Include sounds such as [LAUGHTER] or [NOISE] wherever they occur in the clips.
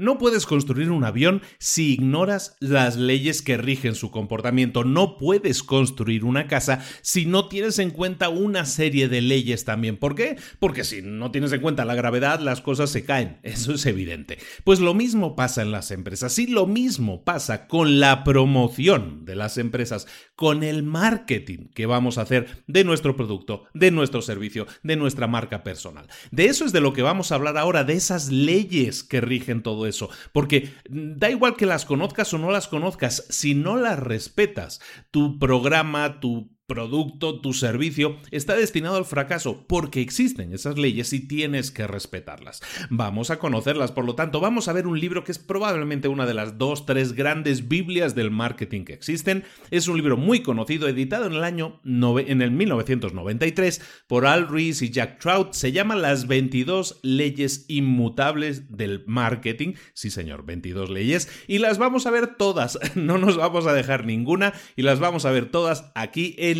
No puedes construir un avión si ignoras las leyes que rigen su comportamiento. No puedes construir una casa si no tienes en cuenta una serie de leyes también. ¿Por qué? Porque si no tienes en cuenta la gravedad, las cosas se caen. Eso es evidente. Pues lo mismo pasa en las empresas. Y lo mismo pasa con la promoción de las empresas, con el marketing que vamos a hacer de nuestro producto, de nuestro servicio, de nuestra marca personal. De eso es de lo que vamos a hablar ahora, de esas leyes que rigen todo eso. Porque da igual que las conozcas o no las conozcas, si no las respetas, tu programa, tu producto, tu servicio, está destinado al fracaso porque existen esas leyes y tienes que respetarlas. Vamos a conocerlas, por lo tanto, vamos a ver un libro que es probablemente una de las dos, tres grandes Biblias del marketing que existen. Es un libro muy conocido, editado en el año en el 1993 por Al Rees y Jack Trout. Se llama Las 22 leyes inmutables del marketing. Sí, señor, 22 leyes. Y las vamos a ver todas. [LAUGHS] No nos vamos a dejar ninguna y las vamos a ver todas aquí en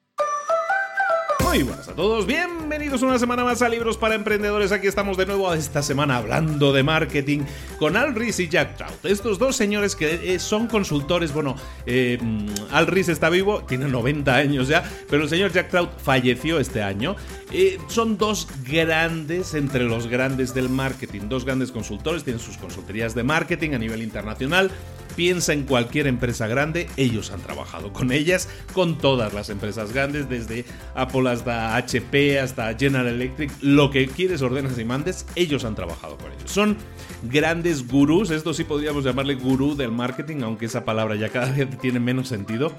Muy buenas a todos, bienvenidos una semana más a Libros para Emprendedores. Aquí estamos de nuevo esta semana hablando de marketing con Al Rees y Jack Trout. Estos dos señores que eh, son consultores, bueno, eh, Al Rees está vivo, tiene 90 años ya, pero el señor Jack Trout falleció este año. Eh, son dos grandes entre los grandes del marketing, dos grandes consultores, tienen sus consultorías de marketing a nivel internacional piensa en cualquier empresa grande, ellos han trabajado con ellas, con todas las empresas grandes, desde Apple hasta HP, hasta General Electric, lo que quieres, ordenas y mandes, ellos han trabajado con ellos. Son grandes gurús, esto sí podríamos llamarle gurú del marketing, aunque esa palabra ya cada [LAUGHS] vez tiene menos sentido.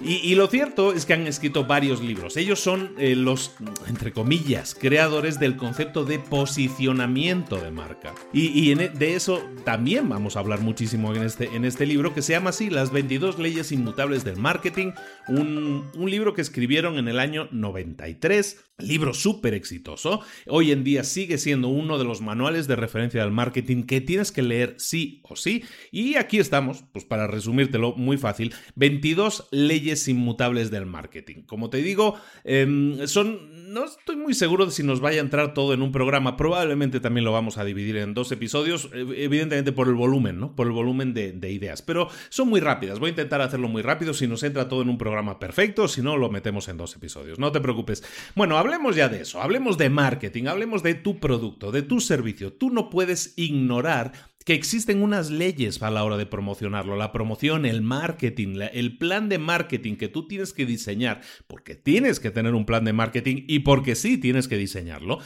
Y, lo cierto es que han escrito varios libros. Ellos son eh, los, entre comillas, creadores del concepto de posicionamiento de marca. Y, e, de eso también vamos a hablar muchísimo en este, en este libro, que se llama así Las 22 leyes inmutables del marketing, un, un libro que escribieron en el año 93 Libro súper exitoso. Hoy en día sigue siendo uno de los manuales de referencia del marketing que tienes que leer sí o sí. Y aquí estamos, pues para resumírtelo muy fácil, 22 leyes inmutables del marketing. Como te digo, em, son... No estoy muy seguro de si nos vaya a entrar todo en un programa. Probablemente también lo vamos a dividir en dos episodios, evidentemente por el volumen, ¿no? Por el volumen de, de ideas. Pero son muy rápidas. Voy a intentar hacerlo muy rápido. Si nos entra todo en un programa perfecto, si no, lo metemos en dos episodios. No te preocupes. Bueno, hablemos ya de eso, hablemos de marketing, hablemos de tu producto, de tu servicio. Tú no puedes ignorar que existen unas leyes a la hora de promocionarlo, la promoción, el marketing, el plan de marketing que tú tienes que diseñar, porque tienes que tener un plan de marketing y porque sí tienes que diseñarlo,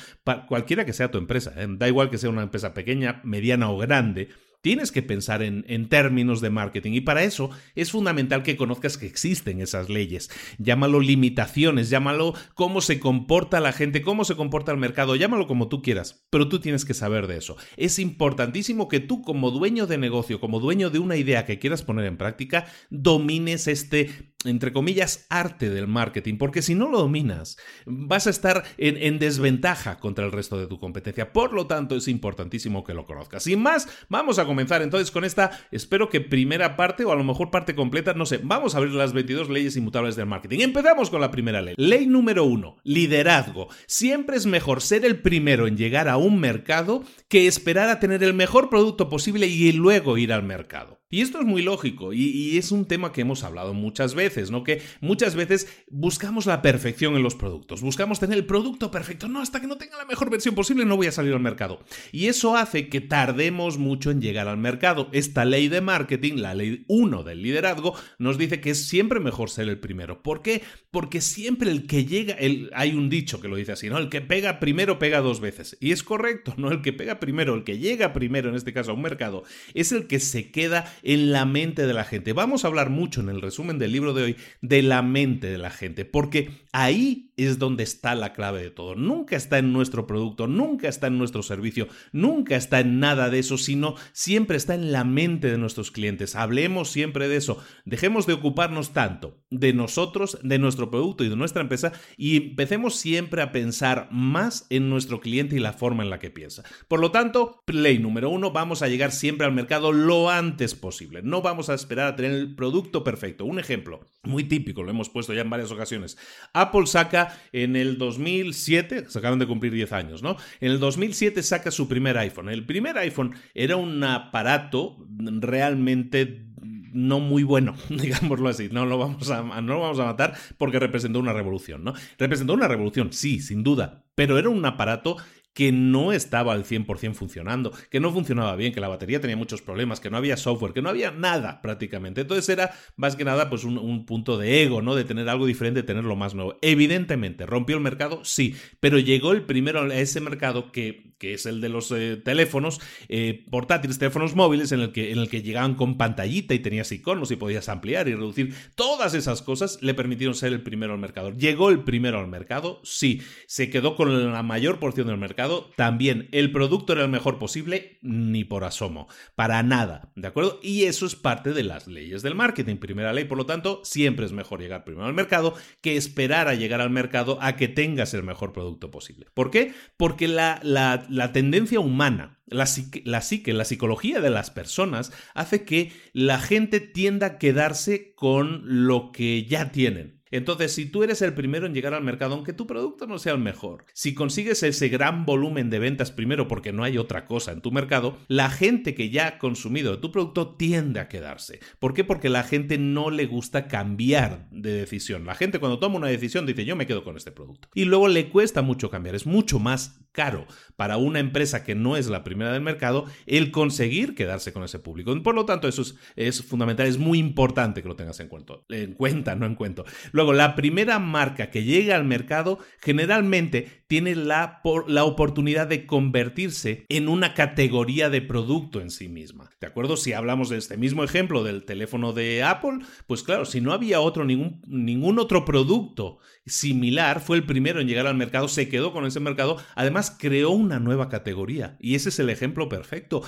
cualquiera que sea tu empresa, ¿eh? da igual que sea una empresa pequeña, mediana o grande, Tienes que pensar en, términos de marketing y para eso es fundamental que conozcas que existen esas leyes. Llámalo limitaciones, llámalo cómo se comporta la gente, cómo se comporta el mercado, llámalo como tú quieras, pero tú tienes que saber de eso. Es importantísimo que tú como dueño de negocio, como dueño de una idea que quieras poner en práctica, domines este entre comillas, arte del marketing, porque si no lo dominas, vas a estar en, desventaja contra el resto de tu competencia. Por lo tanto, es importantísimo que lo conozcas. Sin más, vamos a comenzar entonces con esta, espero que primera parte o a lo mejor parte completa, no sé, vamos a ver las 22 leyes inmutables del marketing. Empezamos con la primera ley. Ley número uno, liderazgo. Siempre es mejor ser el primero en llegar a un mercado que esperar a tener el mejor producto posible y luego ir al mercado. Y esto es muy lógico y, es un tema que hemos hablado muchas veces, ¿no? Que muchas veces buscamos la perfección en los productos, buscamos tener el producto perfecto, no, hasta que no tenga la mejor versión posible no voy a salir al mercado. Y eso hace que tardemos mucho en llegar al mercado. Esta ley de marketing, la ley 1 del liderazgo, nos dice que es siempre mejor ser el primero. ¿Por qué? Porque siempre el que llega, hay un dicho que lo dice así, ¿no? El que pega primero pega dos veces. Y es correcto, ¿no? El que pega primero, el que llega primero, en este caso a un mercado, es el que se queda en la mente de la gente. Vamos a hablar mucho en el resumen del libro de de la mente de la gente, porque ahí es donde está la clave de todo. Nunca está en nuestro producto, nunca está en nuestro servicio, nunca está en nada de eso, sino siempre está en la mente de nuestros clientes. Hablemos siempre de eso. Dejemos de ocuparnos tanto de nosotros, de nuestro producto y de nuestra empresa y empecemos siempre a pensar más en nuestro cliente y la forma en la que piensa. Por lo tanto, play número uno, vamos a llegar siempre al mercado lo antes posible. No vamos a esperar a tener el producto perfecto. Un ejemplo muy típico, lo hemos puesto ya en varias ocasiones. Apple saca en el 2007, se acaban de cumplir 10 años, ¿no? En el 2007 saca su primer iPhone. El primer iPhone era un aparato realmente no muy bueno, [LAUGHS] digámoslo así. No lo vamos a, no lo vamos a matar porque representó una revolución, ¿no? Representó una revolución, sí, sin duda, pero era un aparato que no estaba al 100% funcionando, que no funcionaba bien, que la batería tenía muchos problemas, que no había software, que no había nada prácticamente. Entonces era más que nada pues un, punto de ego, ¿no? De tener algo diferente, de tener lo más nuevo. Evidentemente, rompió el mercado, sí, pero llegó el primero a ese mercado que, que es el de los eh, teléfonos eh, portátiles, teléfonos móviles, en el, que, en el que llegaban con pantallita y tenías iconos y podías ampliar y reducir. Todas esas cosas le permitieron ser el primero al mercado. ¿Llegó el primero al mercado? Sí. ¿Se quedó con la mayor porción del mercado? también el producto era el mejor posible, ni por asomo, para nada, ¿de acuerdo? Y eso es parte de las leyes del marketing. Primera ley, por lo tanto, siempre es mejor llegar primero al mercado que esperar a llegar al mercado a que tengas el mejor producto posible. ¿Por qué? Porque la, la, tendencia humana, la la psique, la psicología de las personas hace que la gente tienda a quedarse con lo que ya tienen. Entonces, si tú eres el primero en llegar al mercado, aunque tu producto no sea el mejor, si consigues ese gran volumen de ventas primero porque no hay otra cosa en tu mercado, la gente que ya ha consumido tu producto tiende a quedarse. ¿Por qué? Porque la gente no le gusta cambiar de decisión. La gente cuando toma una decisión dice yo me quedo con este producto. Y luego le cuesta mucho cambiar, es mucho más caro para una empresa que no es la primera del mercado el conseguir quedarse con ese público. Por lo tanto, eso es, fundamental, es muy importante que lo tengas en cuenta, en cuenta, no en cuenta. Luego, la primera marca que llega al mercado generalmente tiene la, la oportunidad de convertirse en una categoría de producto en sí misma. ¿De acuerdo? Si hablamos de este mismo ejemplo del teléfono de Apple, pues claro, si no había otro, ningún, ningún otro producto similar, fue el primero en llegar al mercado, se quedó con ese mercado, además creó una nueva categoría. Y ese es el ejemplo perfecto.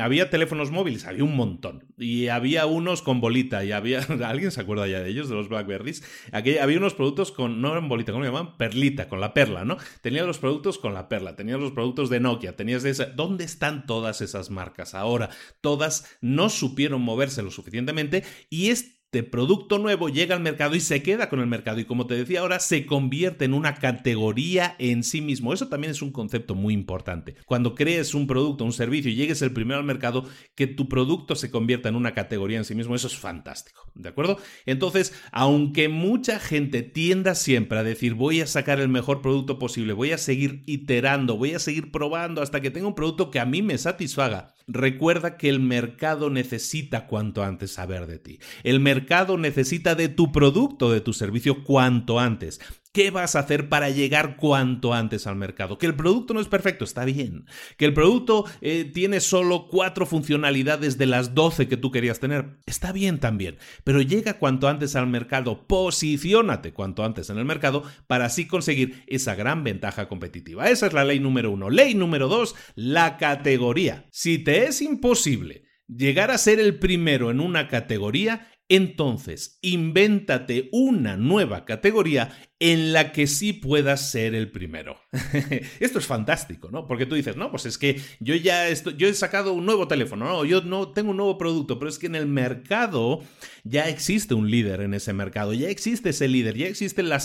Había teléfonos móviles, había un montón. Y había unos con bolita, y había. [LAUGHS] ¿Alguien se acuerda ya de ellos, de los Blackberries? Aquí había unos productos con. No eran bolita, ¿cómo le llamaban? Perlita, con la perla, ¿no? Tenías los productos con la perla, tenías los productos de Nokia, tenías de esa. ¿Dónde están todas esas marcas ahora? Todas no supieron moverse lo suficientemente y es de producto nuevo llega al mercado y se queda con el mercado y como te decía ahora se convierte en una categoría en sí mismo. Eso también es un concepto muy importante. Cuando crees un producto, un servicio y llegues el primero al mercado, que tu producto se convierta en una categoría en sí mismo, eso es fantástico. ¿De acuerdo? Entonces, aunque mucha gente tienda siempre a decir voy a sacar el mejor producto posible, voy a seguir iterando, voy a seguir probando hasta que tenga un producto que a mí me satisfaga, recuerda que el mercado necesita cuanto antes saber de ti. El mercado necesita de tu producto, de tu servicio cuanto antes. ¿Qué vas a hacer para llegar cuanto antes al mercado? Que el producto no es perfecto, está bien. Que el producto eh, tiene solo cuatro funcionalidades de las doce que tú querías tener, está bien también. Pero llega cuanto antes al mercado, posiciónate cuanto antes en el mercado para así conseguir esa gran ventaja competitiva. Esa es la ley número uno. Ley número dos, la categoría. Si te es imposible llegar a ser el primero en una categoría, entonces, invéntate una nueva categoría en la que sí puedas ser el primero. [LAUGHS] Esto es fantástico, ¿no? Porque tú dices, no, pues es que yo ya yo he sacado un nuevo teléfono, no, yo no tengo un nuevo producto, pero es que en el mercado ya existe un líder en ese mercado, ya existe ese líder, ya existe la,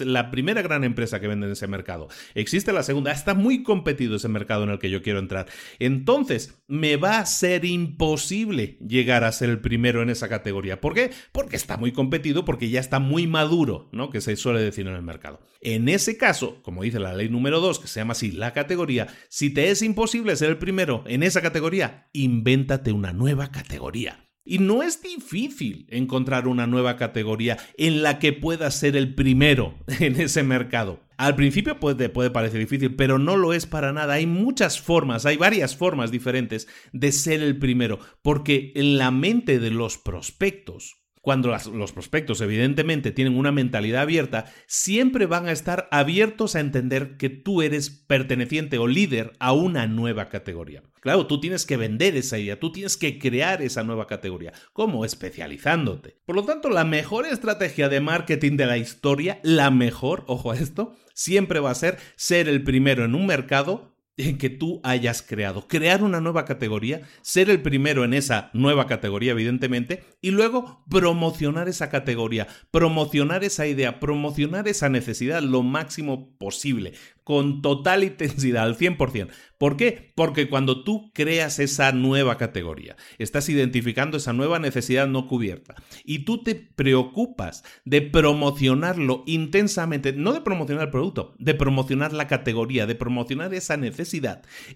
la primera gran empresa que vende en ese mercado, existe la segunda, está muy competido ese mercado en el que yo quiero entrar. Entonces, me va a ser imposible llegar a ser el primero en esa categoría. ¿Por qué? Porque está muy competido, porque ya está muy maduro, ¿no? Que se suele decir en el mercado. En ese caso, como dice la ley número 2, que se llama así la categoría, si te es imposible ser el primero en esa categoría, invéntate una nueva categoría. Y no es difícil encontrar una nueva categoría en la que puedas ser el primero [LAUGHS] en ese mercado. Al principio puede, puede, parecer difícil, pero no lo es para nada. Hay muchas formas, hay varias formas diferentes de ser el primero, porque en la mente de los prospectos cuando los prospectos evidentemente tienen una mentalidad abierta, siempre van a estar abiertos a entender que tú eres perteneciente o líder a una nueva categoría. Claro, tú tienes que vender esa idea, tú tienes que crear esa nueva categoría. ¿Cómo? Especializándote. Por lo tanto, la mejor estrategia de marketing de la historia, la mejor, ojo a esto, siempre va a ser ser el primero en un mercado que tú hayas creado. Crear una nueva categoría, ser el primero en esa nueva categoría, evidentemente, y luego promocionar esa categoría, promocionar esa idea, promocionar esa necesidad lo máximo posible con total [LAUGHS] intensidad, al 100%. ¿Por qué? Porque cuando tú creas esa nueva categoría, estás identificando esa nueva necesidad no cubierta y tú te preocupas de promocionarlo intensamente, no de promocionar el producto, de promocionar la categoría, de promocionar esa necesidad,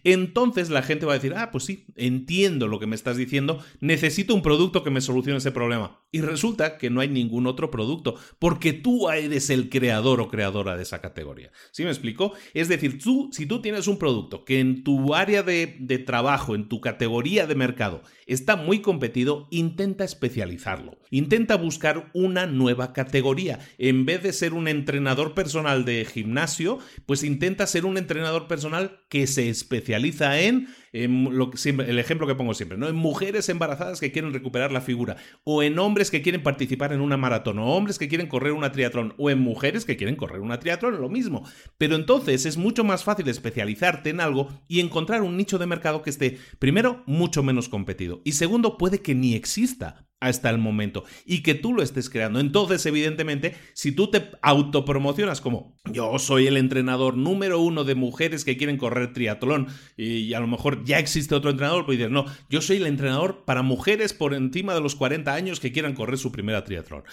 entonces la gente va a decir, ah, pues sí, entiendo lo que me estás diciendo, necesito un producto que me solucione ese problema. Y resulta que no hay ningún otro producto, porque tú eres el creador o creadora de esa categoría. ¿Sí me explico? Es decir, tú, si tú tienes un producto que en tu área de, de trabajo, en tu categoría de mercado, está muy competido, intenta especializarlo. Intenta buscar una nueva categoría. En vez de ser un entrenador personal de gimnasio, pues intenta ser un entrenador personal que se especializa en el ejemplo que pongo siempre, ¿no? En mujeres embarazadas que quieren recuperar la figura, o en hombres que quieren participar en una maratón, o hombres que quieren correr una triatlón, o en mujeres que quieren correr una triatlón, lo mismo. Pero entonces es mucho más fácil especializarte en algo y encontrar un nicho de mercado que esté, primero, mucho menos competido, y segundo, puede que ni exista hasta el momento y que tú lo estés creando. Entonces, evidentemente, si tú te autopromocionas como yo soy el entrenador número uno de mujeres que quieren correr triatlón y a lo mejor ya existe otro entrenador, pues dices, no, yo soy el entrenador para mujeres por encima de los 40 años que quieran correr su primera triatlón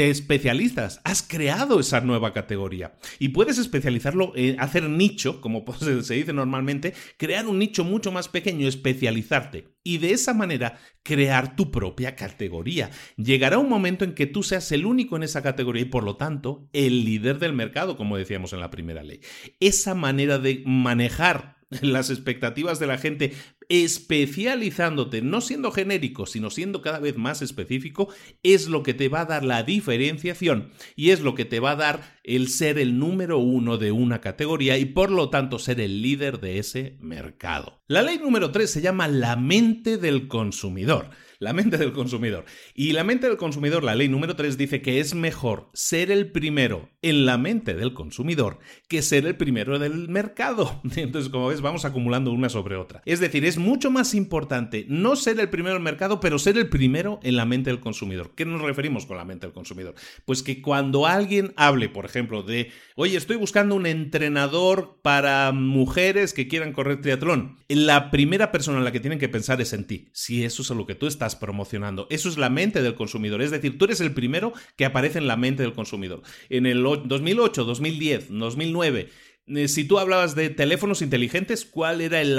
te especializas, has creado esa nueva categoría y puedes especializarlo, hacer nicho, como [LAUGHS] se dice normalmente, crear un nicho mucho más pequeño, especializarte y de esa manera crear tu propia categoría. Llegará un momento en que tú seas el único en esa categoría y por lo tanto el líder del mercado, como decíamos en la primera ley. Esa manera de manejar [LAUGHS] las expectativas de la gente especializándote, no siendo genérico, sino siendo cada vez más específico, es lo que te va a dar la diferenciación y es lo que te va a dar el ser el número uno de una categoría y por lo tanto ser el líder de ese mercado. La ley número 3 se llama la mente del consumidor la mente del consumidor. Y la mente del consumidor, la ley número 3 dice que es mejor ser el primero en la mente del consumidor que ser el primero del mercado. [LAUGHS] Entonces, como ves, vamos acumulando una sobre otra. Es decir, es mucho más importante no ser el primero del mercado, pero ser el primero en la mente del consumidor. ¿Qué nos referimos con la mente del consumidor? Pues que cuando alguien hable, por ejemplo, de, oye, estoy buscando un entrenador para mujeres que quieran correr triatlón, la primera persona en la que tienen que pensar es en ti. Si eso es lo que tú estás promocionando. Eso es la mente del consumidor. Es decir, tú eres el primero que aparece en la mente del consumidor. En el 2008, 2010, 2009 si tú hablabas de teléfonos inteligentes, ¿cuál era el,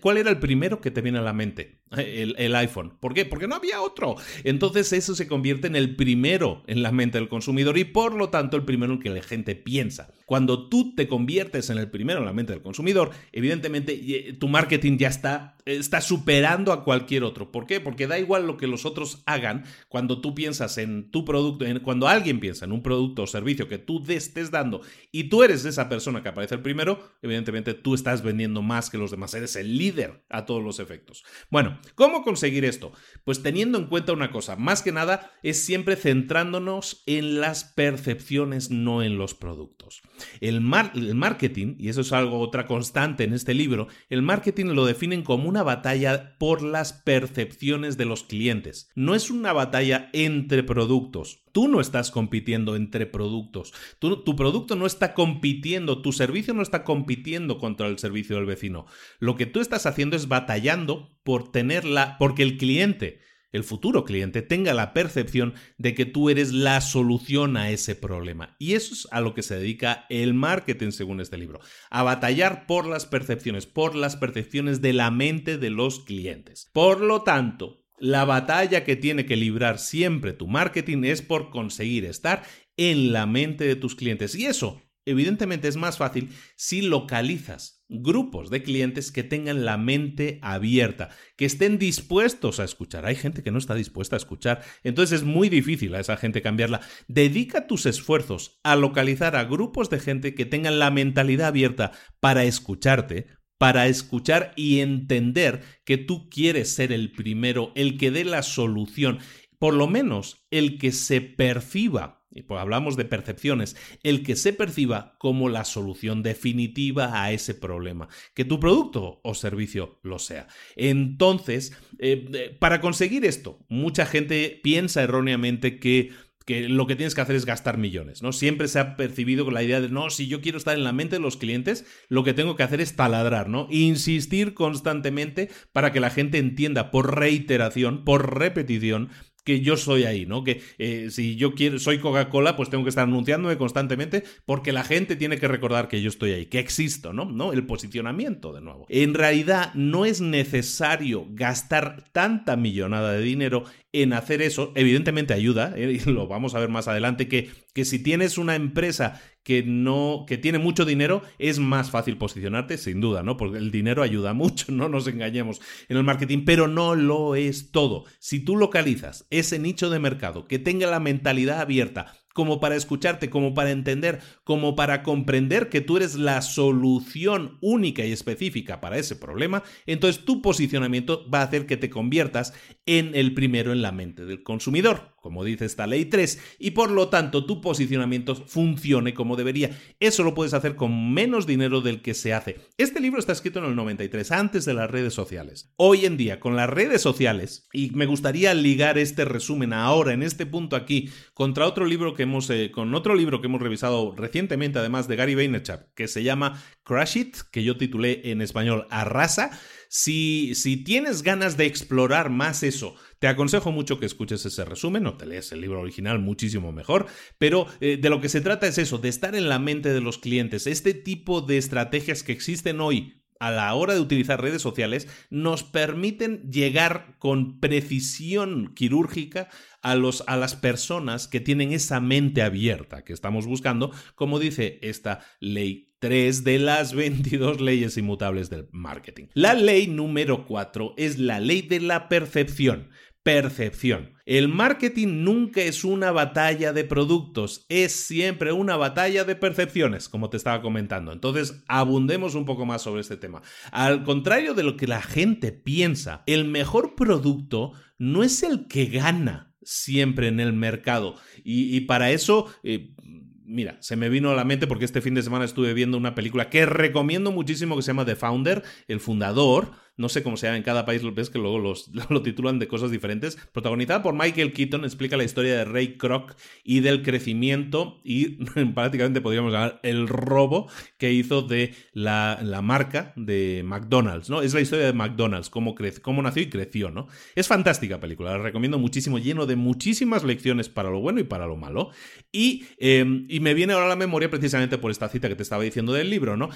cuál era el primero que te viene a la mente? El, iPhone. ¿Por qué? Porque no había otro. Entonces eso se convierte en el primero en la mente del consumidor y por lo tanto el primero en que la gente piensa. Cuando tú te conviertes en el primero en la mente del consumidor, evidentemente tu marketing ya está, está superando a cualquier otro. ¿Por qué? Porque da igual lo que los otros hagan cuando tú piensas en tu producto, cuando alguien piensa en un producto o servicio que tú estés dando y tú eres esa persona que aparece el primero, evidentemente tú estás vendiendo más que los demás, eres el líder a todos los efectos. Bueno, ¿Cómo conseguir esto? Pues teniendo en cuenta una cosa, más que nada es siempre centrándonos en las percepciones, no en los productos. El, marketing, y eso es algo otra constante en este libro, el marketing lo definen como una batalla por las percepciones de los clientes. No es una batalla entre productos. Tú no estás compitiendo entre productos. tu producto no está compitiendo, tu servicio no está compitiendo contra el servicio del vecino. Lo que tú estás haciendo es batallando por tenerla, porque el cliente, el futuro cliente, tenga la percepción de que tú eres la solución a ese problema. Y eso es a lo que se dedica el marketing según este libro, a batallar por las percepciones, por las percepciones de la mente de los clientes. Por lo tanto, la batalla que tiene que librar siempre tu marketing es por conseguir estar en la mente de tus clientes. Y eso, evidentemente, es más fácil si localizas grupos de clientes que tengan la mente abierta, que estén dispuestos a escuchar. Hay gente que no está dispuesta a escuchar, entonces es muy difícil a esa gente cambiarla. Dedica tus esfuerzos a localizar a grupos de gente que tengan la mentalidad abierta para escucharte, para escuchar y entender que tú quieres ser el primero, el que dé la solución, por lo menos el que se perciba, y pues hablamos de percepciones, el que se perciba como la solución definitiva a ese problema, que tu producto o servicio lo sea. Entonces, eh, eh, para conseguir esto, mucha gente piensa erróneamente que que lo que tienes que hacer es gastar millones, ¿no? Siempre se ha percibido con la idea de, no, si yo quiero estar en la mente de los clientes, lo que tengo que hacer es taladrar, ¿no? Insistir constantemente para que la gente entienda por reiteración, por repetición, que yo soy ahí, ¿no? Que eh, si yo quiero, soy Coca-Cola, pues tengo que estar anunciándome constantemente porque la gente tiene que recordar que yo estoy ahí, que existo, ¿no? ¿no? El posicionamiento, de nuevo. En realidad, no es necesario gastar tanta millonada de dinero en hacer eso. Evidentemente ayuda, ¿eh? y lo vamos a ver más adelante, que, que si tienes una empresa que no que tiene mucho dinero es más fácil posicionarte sin duda, ¿no? Porque el dinero ayuda [LAUGHS] mucho, no nos engañemos en el marketing, pero no lo es todo. Si tú localizas ese nicho de mercado que tenga la mentalidad abierta como para escucharte, como para entender, como para comprender que tú eres la solución única y específica para ese problema, entonces tu posicionamiento va a hacer que te conviertas en el primero en la mente del consumidor, como dice esta ley 3, y por lo tanto tu posicionamiento funcione como debería. Eso lo puedes hacer con menos dinero del que se hace. Este libro está escrito en el 93, antes de las redes sociales. Hoy en día, con las redes sociales, y me gustaría ligar este resumen ahora, en este punto aquí, contra otro libro que hemos, eh, con otro libro que hemos revisado recientemente, además de Gary Vaynerchuk, que se llama Crash It, que yo titulé en español Arrasa. Si, tienes ganas de explorar más eso, te aconsejo mucho que escuches ese resumen, no te lees el libro original muchísimo mejor, pero eh, de lo que se trata es eso, de estar en la mente de los clientes. Este tipo de estrategias que existen hoy a la hora de utilizar redes sociales nos permiten llegar con precisión quirúrgica a, los, a las personas que tienen esa mente abierta que estamos buscando, como dice esta ley 3 de las [LAUGHS] 22 leyes inmutables del marketing. La ley número 4 es la ley de la percepción percepción. El marketing nunca es una batalla de productos, es siempre una batalla de percepciones, como te estaba comentando. Entonces, abundemos un poco más sobre este tema. Al contrario de lo que la gente piensa, el mejor producto no es el que gana siempre en el mercado. Y, para eso... Eh, mira, se me vino a la mente porque este fin de semana estuve viendo una película que recomiendo muchísimo que se llama The Founder, el fundador, no sé cómo se llama en cada país, ves que luego los, [LAUGHS] lo titulan de cosas diferentes, protagonizada por Michael Keaton, explica la historia de Ray Kroc y del crecimiento y [LAUGHS] prácticamente podríamos llamar el robo que hizo de la, marca de McDonald's, ¿no? Es la historia de McDonald's, cómo, cómo nació y creció, ¿no? Es fantástica película, la recomiendo muchísimo, lleno de muchísimas lecciones para lo bueno y para lo malo. Y, em, y me viene ahora a la memoria precisamente por esta cita que te estaba diciendo del libro, ¿no?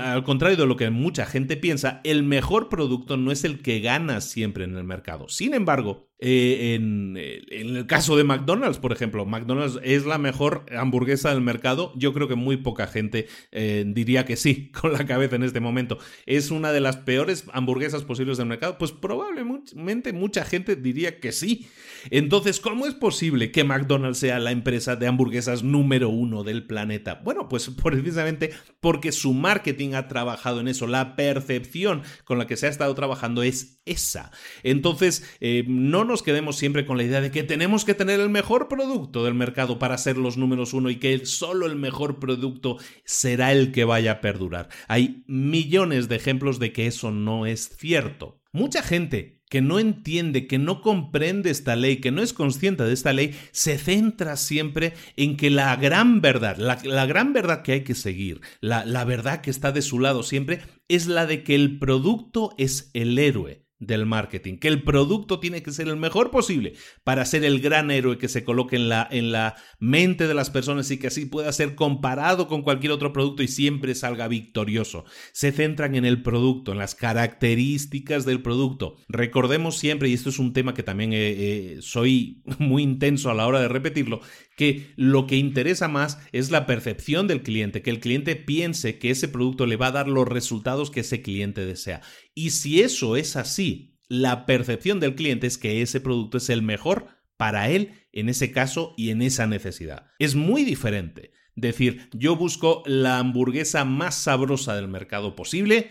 Al contrario de lo que mucha gente piensa, el mejor producto no es el que gana siempre en el mercado. Sin embargo, eh, en, el caso de McDonald's, por ejemplo, McDonald's es la mejor hamburguesa del mercado. Yo creo que muy poca gente eh, diría que sí [LAUGHS] con la cabeza en este momento. Es una de las peores hamburguesas posibles del mercado. Pues probablemente mucha gente diría que sí. Entonces, ¿cómo es posible que McDonald's sea la empresa de hamburguesas número uno del planeta? Bueno, pues [LAUGHS] precisamente porque su marketing ha trabajado en eso. La percepción con la que se ha estado trabajando es esa. Entonces, eh, no nos quedemos siempre con la idea de que tenemos que tener el mejor producto del mercado para ser los números uno y que solo el mejor producto será el que vaya a perdurar. Hay millones de ejemplos de que eso no es cierto. Mucha gente que no entiende, que no comprende esta ley, que no es consciente de esta ley, se centra siempre en que la gran verdad, la, gran verdad que hay que seguir, la, la verdad que está de su lado siempre, es la de que el producto es el héroe del marketing, que el producto tiene que ser el mejor posible para ser el gran héroe que se coloque en la, en la mente de las personas y que así pueda ser comparado con cualquier otro producto y siempre salga victorioso. Se centran en el producto, en las características del producto. Recordemos siempre, y esto es un tema que también eh, eh, soy [LAUGHS] muy intenso a la hora de repetirlo, que lo que interesa más es la percepción del cliente, que el cliente piense que ese producto le va a dar los resultados que ese cliente desea. Y si eso es así, la percepción del cliente es que ese producto es el mejor para él en ese caso y en esa necesidad. Es muy diferente decir, yo busco la hamburguesa más sabrosa del mercado posible,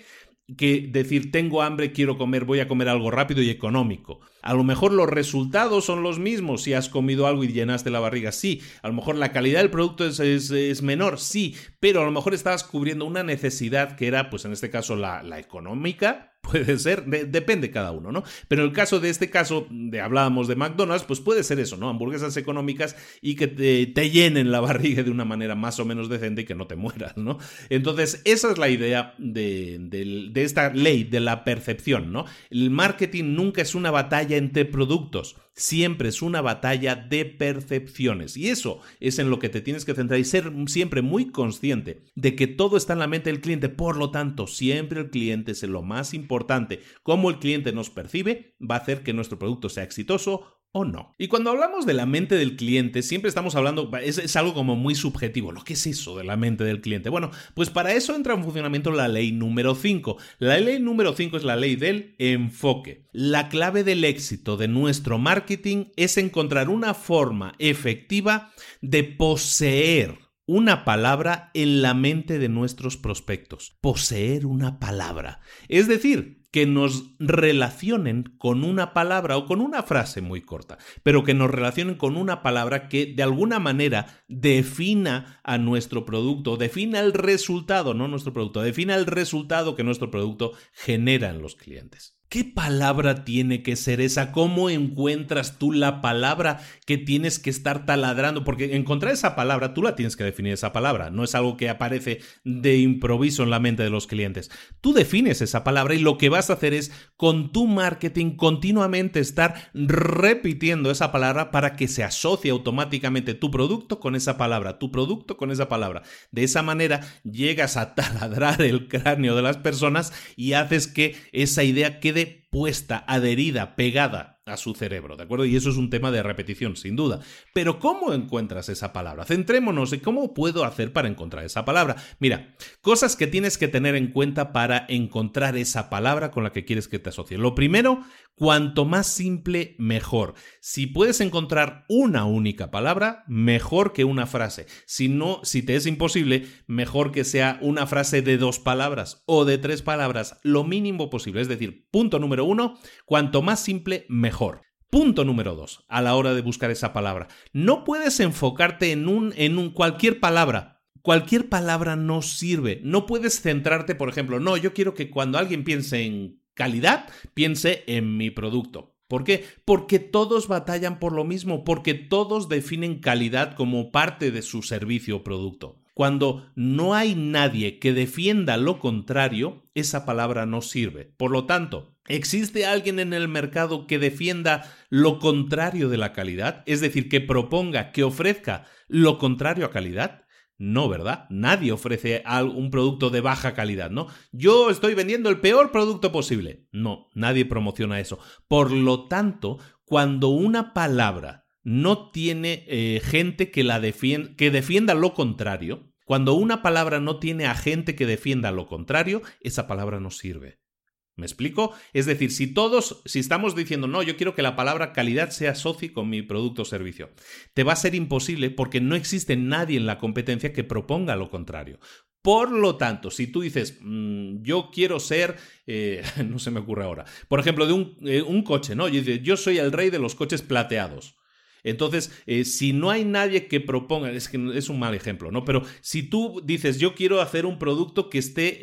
que decir tengo hambre, quiero comer, voy a comer algo rápido y económico. A lo mejor los resultados son los mismos si has comido algo y llenaste la barriga, sí. A lo mejor la calidad del producto es, es, menor, sí. Pero a lo mejor estabas cubriendo una necesidad que era, pues en este caso, la, la económica, [LAUGHS] Puede ser, depende cada uno, ¿no? Pero en el caso de este caso, de hablábamos de McDonald's, pues puede ser eso, ¿no? Hamburguesas económicas y que te, llenen la [LAUGHS] barriga de una manera más o menos decente y que no te mueras, ¿no? Entonces, esa es la idea de, de esta ley de la percepción, ¿no? El marketing nunca es una batalla entre productos siempre es una batalla de percepciones. Y eso es en lo que te tienes que centrar y ser siempre muy consciente de que todo está en la mente del cliente. Por lo tanto, siempre el cliente es lo más importante. Cómo el cliente nos percibe va a hacer que nuestro producto sea exitoso o no. Y cuando hablamos de la mente del cliente, siempre estamos hablando, es, algo como muy subjetivo. ¿Lo que es eso de la mente del cliente? Bueno, pues para eso entra en funcionamiento la ley número 5. La ley número 5 es la ley del enfoque. La clave del éxito de nuestro marketing es encontrar una forma efectiva de poseer una palabra en la mente de nuestros prospectos. Poseer una palabra. Es decir, que nos relacionen con una palabra o con una frase muy corta, pero que nos relacionen con una palabra que de alguna manera defina a nuestro producto, defina el resultado, no nuestro producto, defina el resultado que nuestro producto genera en los clientes. ¿Qué palabra tiene que ser esa? ¿Cómo encuentras tú la palabra que tienes que estar taladrando? Porque encontrar esa palabra, tú la tienes que definir esa palabra. No es algo que aparece de improviso en la mente de los clientes. Tú defines esa palabra y lo que vas a hacer es con tu marketing continuamente estar repitiendo esa palabra para que se asocie automáticamente tu producto con esa palabra, tu producto con esa palabra. De esa manera llegas a taladrar el cráneo de las personas y haces que esa idea quede puesta, adherida, pegada a su cerebro, ¿de acuerdo? Y eso es un tema de repetición, sin duda. Pero ¿cómo encuentras esa palabra? Centrémonos en cómo puedo hacer para encontrar esa palabra. Mira, cosas que tienes que tener en cuenta para encontrar esa palabra con la que quieres que te asocie. Lo primero, cuanto más simple, mejor. Si puedes encontrar una única palabra, mejor que una frase. Si no, si te es imposible, mejor que sea una frase de dos palabras o de tres palabras, lo mínimo posible. Es decir, punto número uno, cuanto más simple, mejor. Punto número dos, a la hora de buscar esa palabra. No puedes enfocarte en un, en un cualquier palabra. Cualquier palabra no sirve. No puedes centrarte, por ejemplo, no, yo quiero que cuando alguien piense en calidad, piense en mi producto. ¿Por qué? Porque todos batallan por lo mismo, porque todos definen calidad como parte de su servicio o producto. Cuando no hay nadie que defienda lo contrario, esa palabra no sirve. Por lo tanto, ¿existe alguien en el mercado que defienda lo contrario de la calidad? Es decir, que proponga, que ofrezca lo contrario a calidad. No, ¿verdad? Nadie ofrece un producto de baja calidad, ¿no? Yo estoy vendiendo el peor producto posible. No, nadie promociona eso. Por lo tanto, cuando una palabra no tiene eh, gente que, la que defienda lo contrario. Cuando una palabra no tiene a gente que defienda lo contrario, esa palabra no sirve. ¿Me explico? Es decir, si todos, si estamos diciendo, no, yo quiero que la palabra calidad se asocie con mi producto o servicio, te va a ser imposible porque no existe nadie en la competencia que proponga lo contrario. Por lo tanto, si tú dices, mm, yo quiero ser, eh, [LAUGHS] no se me ocurre ahora, por ejemplo, de un, eh, coche, ¿no? yo soy el rey de los coches plateados. Entonces, eh, si no hay nadie que proponga, es que es un mal ejemplo, ¿no? Pero si tú dices, yo quiero hacer un producto que esté, eh,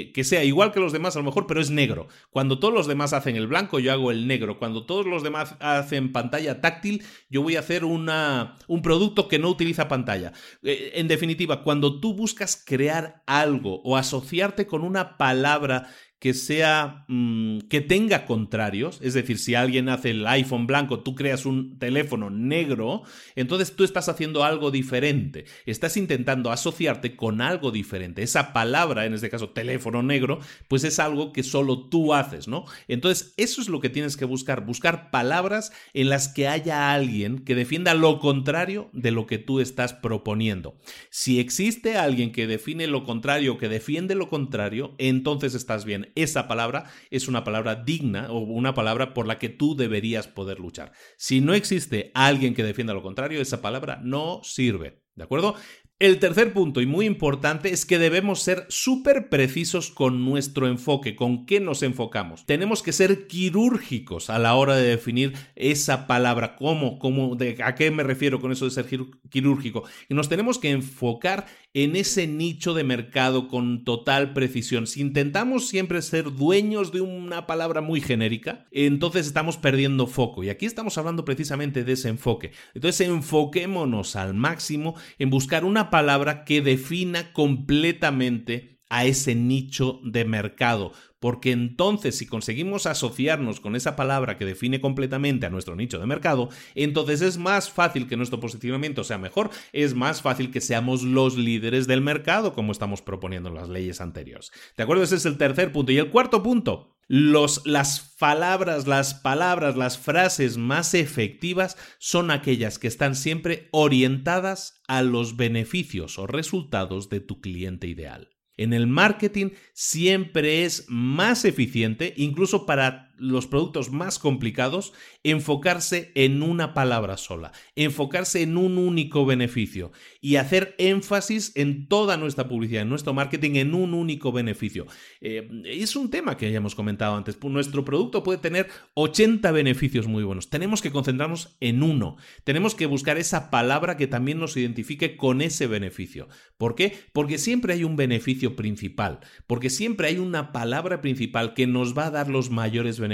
eh, que sea igual que los demás a lo mejor, pero es negro. Cuando todos los demás hacen el blanco, yo hago el negro. Cuando todos los demás hacen pantalla táctil, yo voy a hacer una, un producto que no utiliza pantalla. en definitiva, cuando tú buscas crear algo o asociarte con una palabra que sea mm, que tenga contrarios, es decir, si alguien hace el iPhone blanco, tú creas un teléfono negro, entonces tú estás haciendo algo diferente, estás intentando asociarte con algo diferente. Esa palabra, en este caso teléfono negro, pues es algo que solo tú haces, ¿no? Entonces, eso es lo que tienes que buscar, buscar palabras en las que haya alguien que defienda lo contrario de lo que tú estás proponiendo. Si existe alguien que define lo contrario, que defiende lo contrario, entonces estás bien esa palabra es una palabra digna o una palabra por la que tú deberías poder luchar. Si no existe alguien que defienda lo contrario, esa palabra no sirve. ¿De acuerdo? El tercer punto y muy importante es que debemos ser súper precisos con nuestro enfoque, con qué nos enfocamos. Tenemos que ser quirúrgicos a la hora de definir esa palabra, cómo, cómo, de, a qué me refiero con eso de ser quirúrgico. Y nos tenemos que enfocar en ese nicho de mercado con total precisión. Si intentamos siempre ser dueños de una palabra muy genérica, entonces estamos perdiendo foco. Y aquí estamos hablando precisamente de ese enfoque. Entonces enfoquémonos al máximo en buscar una palabra que defina completamente a ese nicho de mercado, porque entonces si conseguimos asociarnos con esa palabra que define completamente a nuestro nicho de mercado, entonces es más fácil que nuestro posicionamiento sea mejor, es más fácil que seamos los líderes del mercado, como estamos proponiendo en las leyes anteriores. ¿De acuerdo? Ese es el tercer punto. Y el cuarto punto, las palabras, las palabras, las frases más efectivas son aquellas que están siempre orientadas a los beneficios o resultados de tu cliente ideal. En el marketing siempre es más eficiente, incluso para los productos más complicados, enfocarse en una palabra sola, enfocarse en un único beneficio y hacer énfasis en toda nuestra publicidad, en nuestro marketing, en un único beneficio. Eh, es un tema que ya hemos comentado antes. Nuestro producto puede tener 80 beneficios muy buenos. Tenemos que concentrarnos en uno. Tenemos que buscar esa palabra que también nos identifique con ese beneficio. ¿Por qué? Porque siempre hay un beneficio principal, porque siempre hay una palabra principal que nos va a dar los mayores beneficios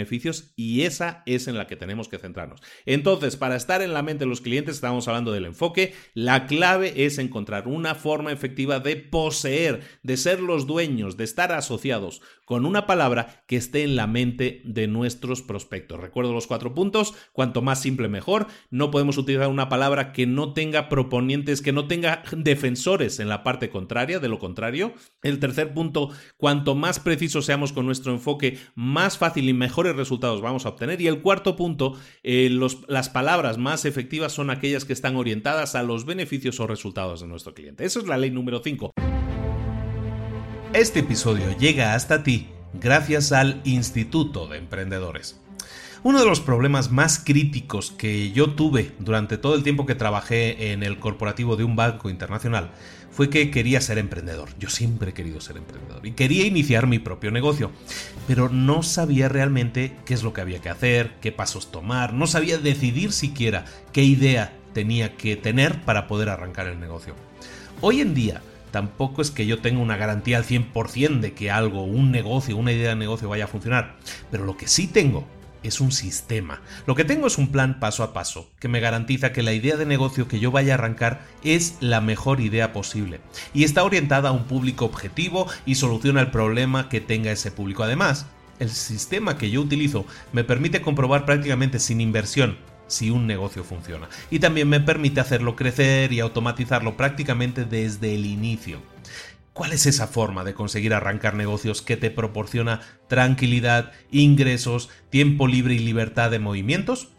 y esa es en la que tenemos que centrarnos. Entonces, para estar en la mente de los clientes, estamos hablando del enfoque, la clave es encontrar una forma efectiva de poseer, de ser los dueños, de estar asociados con una palabra que esté en la mente de nuestros prospectos. Recuerdo los cuatro puntos, cuanto más simple mejor, no podemos utilizar una palabra que no tenga proponientes, que no tenga defensores en la parte contraria, de lo contrario. El tercer punto, cuanto más precisos seamos con nuestro enfoque, más fácil y resultados vamos a obtener. Y el cuarto punto, eh, las palabras más efectivas son aquellas que están orientadas a los beneficios o resultados de nuestro cliente. Esa es la ley número 5. Este episodio llega hasta ti gracias al Instituto de Emprendedores. Uno de los problemas más críticos que yo tuve durante todo el tiempo que trabajé en el corporativo de un banco internacional fue que quería ser emprendedor. Yo siempre he querido ser emprendedor y quería iniciar mi propio negocio, pero no sabía realmente qué es lo que había que hacer, qué pasos tomar, no sabía decidir siquiera qué idea tenía que tener para poder arrancar el negocio. Hoy en día, tampoco es que yo tenga una garantía al 100% de que algo, un negocio, una idea de negocio vaya a funcionar, pero lo que sí tengo es un sistema. Lo que tengo es un plan paso a paso, que me garantiza que la idea de negocio que yo vaya a arrancar es la mejor idea posible, y está orientada a un público objetivo y soluciona el problema que tenga ese público. Además, el sistema que yo utilizo me permite comprobar prácticamente sin inversión si un negocio funciona. Y también me permite hacerlo crecer y automatizarlo prácticamente desde el inicio. ¿Cuál es esa forma de conseguir arrancar negocios que te proporciona tranquilidad, ingresos, tiempo libre y libertad de movimientos?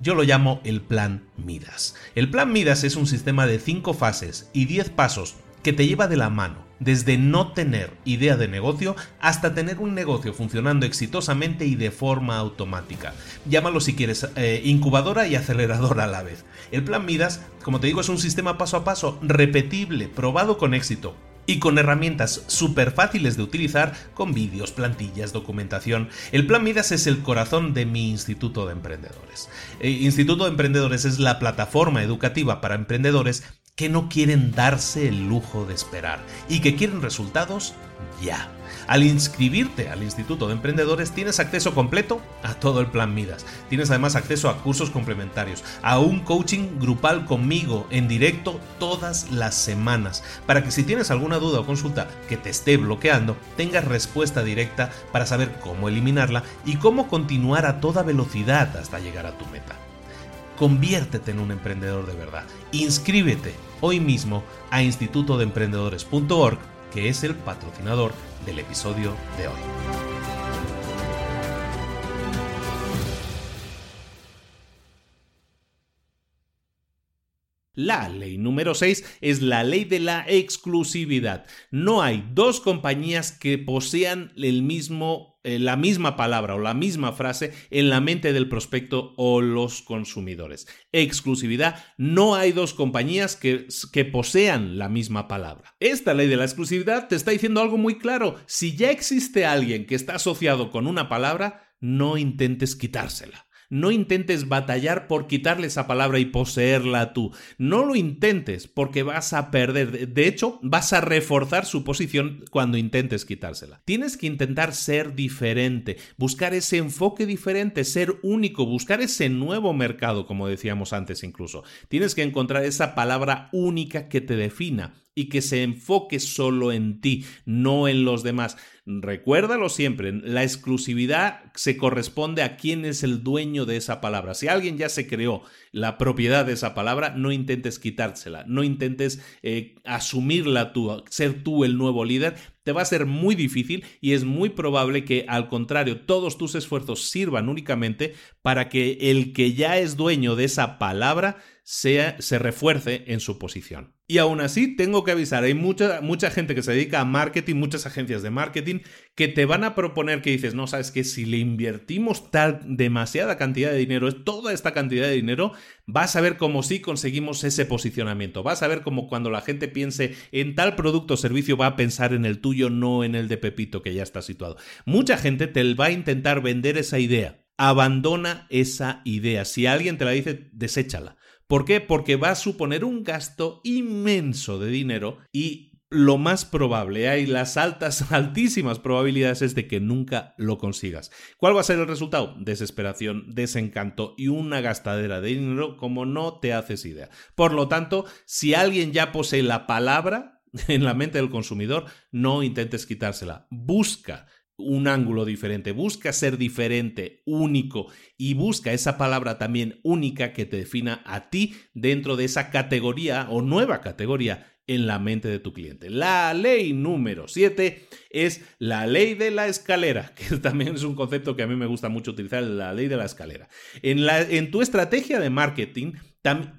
Yo lo llamo el plan Midas. El plan Midas es un sistema de 5 fases y 10 pasos que te lleva de la mano desde no tener idea de negocio hasta tener un negocio funcionando exitosamente y de forma automática. Llámalo si quieres eh, incubadora y aceleradora a la vez. El plan Midas, como te digo, es un sistema paso a paso, repetible, probado con éxito, y con herramientas súper fáciles de utilizar con vídeos, plantillas, documentación. El Plan Midas es el corazón de mi Instituto de Emprendedores. Eh, Instituto de Emprendedores es la plataforma educativa para emprendedores que no quieren darse el lujo de esperar y que quieren resultados ya. Al inscribirte al Instituto de Emprendedores tienes acceso completo a todo el plan Midas. Tienes además acceso a cursos complementarios, a un coaching grupal conmigo en directo todas las semanas, para que si tienes alguna duda o consulta que te esté bloqueando, tengas respuesta directa para saber cómo eliminarla y cómo continuar a toda velocidad hasta llegar a tu meta. Conviértete en un emprendedor de verdad. Inscríbete hoy mismo a institutodeemprendedores.org, que es el patrocinador del episodio de hoy. La ley número 6 es la ley de la exclusividad. No hay dos compañías que posean el mismo eh, la misma palabra o la misma frase en la mente del prospecto o los consumidores. Exclusividad, no hay dos compañías que, que posean la misma palabra. Esta ley de la exclusividad te está diciendo algo muy claro. Si ya existe alguien que está asociado con una palabra, no intentes quitársela. No intentes batallar por quitarle esa palabra y poseerla tú. No lo intentes porque vas a perder. De hecho, vas a reforzar su posición cuando intentes quitársela. Tienes que intentar ser diferente, buscar ese enfoque diferente, ser único, buscar ese nuevo mercado, como decíamos antes incluso. Tienes que encontrar esa palabra única que te defina y que se enfoque solo en ti, no en los demás. Recuérdalo siempre, la exclusividad se corresponde a quién es el dueño de esa palabra. Si alguien ya se creó la propiedad de esa palabra, no intentes quitársela, no intentes eh, asumirla tú, ser tú el nuevo líder, te va a ser muy difícil y es muy probable que al contrario todos tus esfuerzos sirvan únicamente para que el que ya es dueño de esa palabra sea, se refuerce en su posición. Y aún así, tengo que avisar, hay mucha, mucha gente que se dedica a marketing, muchas agencias de marketing, que te van a proponer que dices, no, sabes que si le invertimos tal demasiada cantidad de dinero, toda esta cantidad de dinero, vas a ver cómo sí conseguimos ese posicionamiento. Vas a ver cómo cuando la gente piense en tal producto o servicio va a pensar en el tuyo, no en el de Pepito que ya está situado. Mucha gente te va a intentar vender esa idea. Abandona esa idea. Si alguien te la dice, deséchala. ¿Por qué? Porque va a suponer un gasto inmenso de dinero y lo más probable, hay las altas, [LAUGHS] altísimas probabilidades es de que nunca lo consigas. ¿Cuál va a ser el resultado? Desesperación, desencanto y una gastadera de dinero como no te haces idea. Por lo tanto, si alguien ya posee la palabra [LAUGHS] en la mente del consumidor, no intentes quitársela. Busca un ángulo diferente, busca ser diferente, único y busca esa palabra también única que te defina a ti dentro de esa categoría o nueva categoría en la mente de tu cliente. La ley número 7 es la ley de la escalera, [LAUGHS] que también es un concepto que a mí me gusta mucho utilizar, la ley de la escalera. En, la, en tu estrategia de marketing,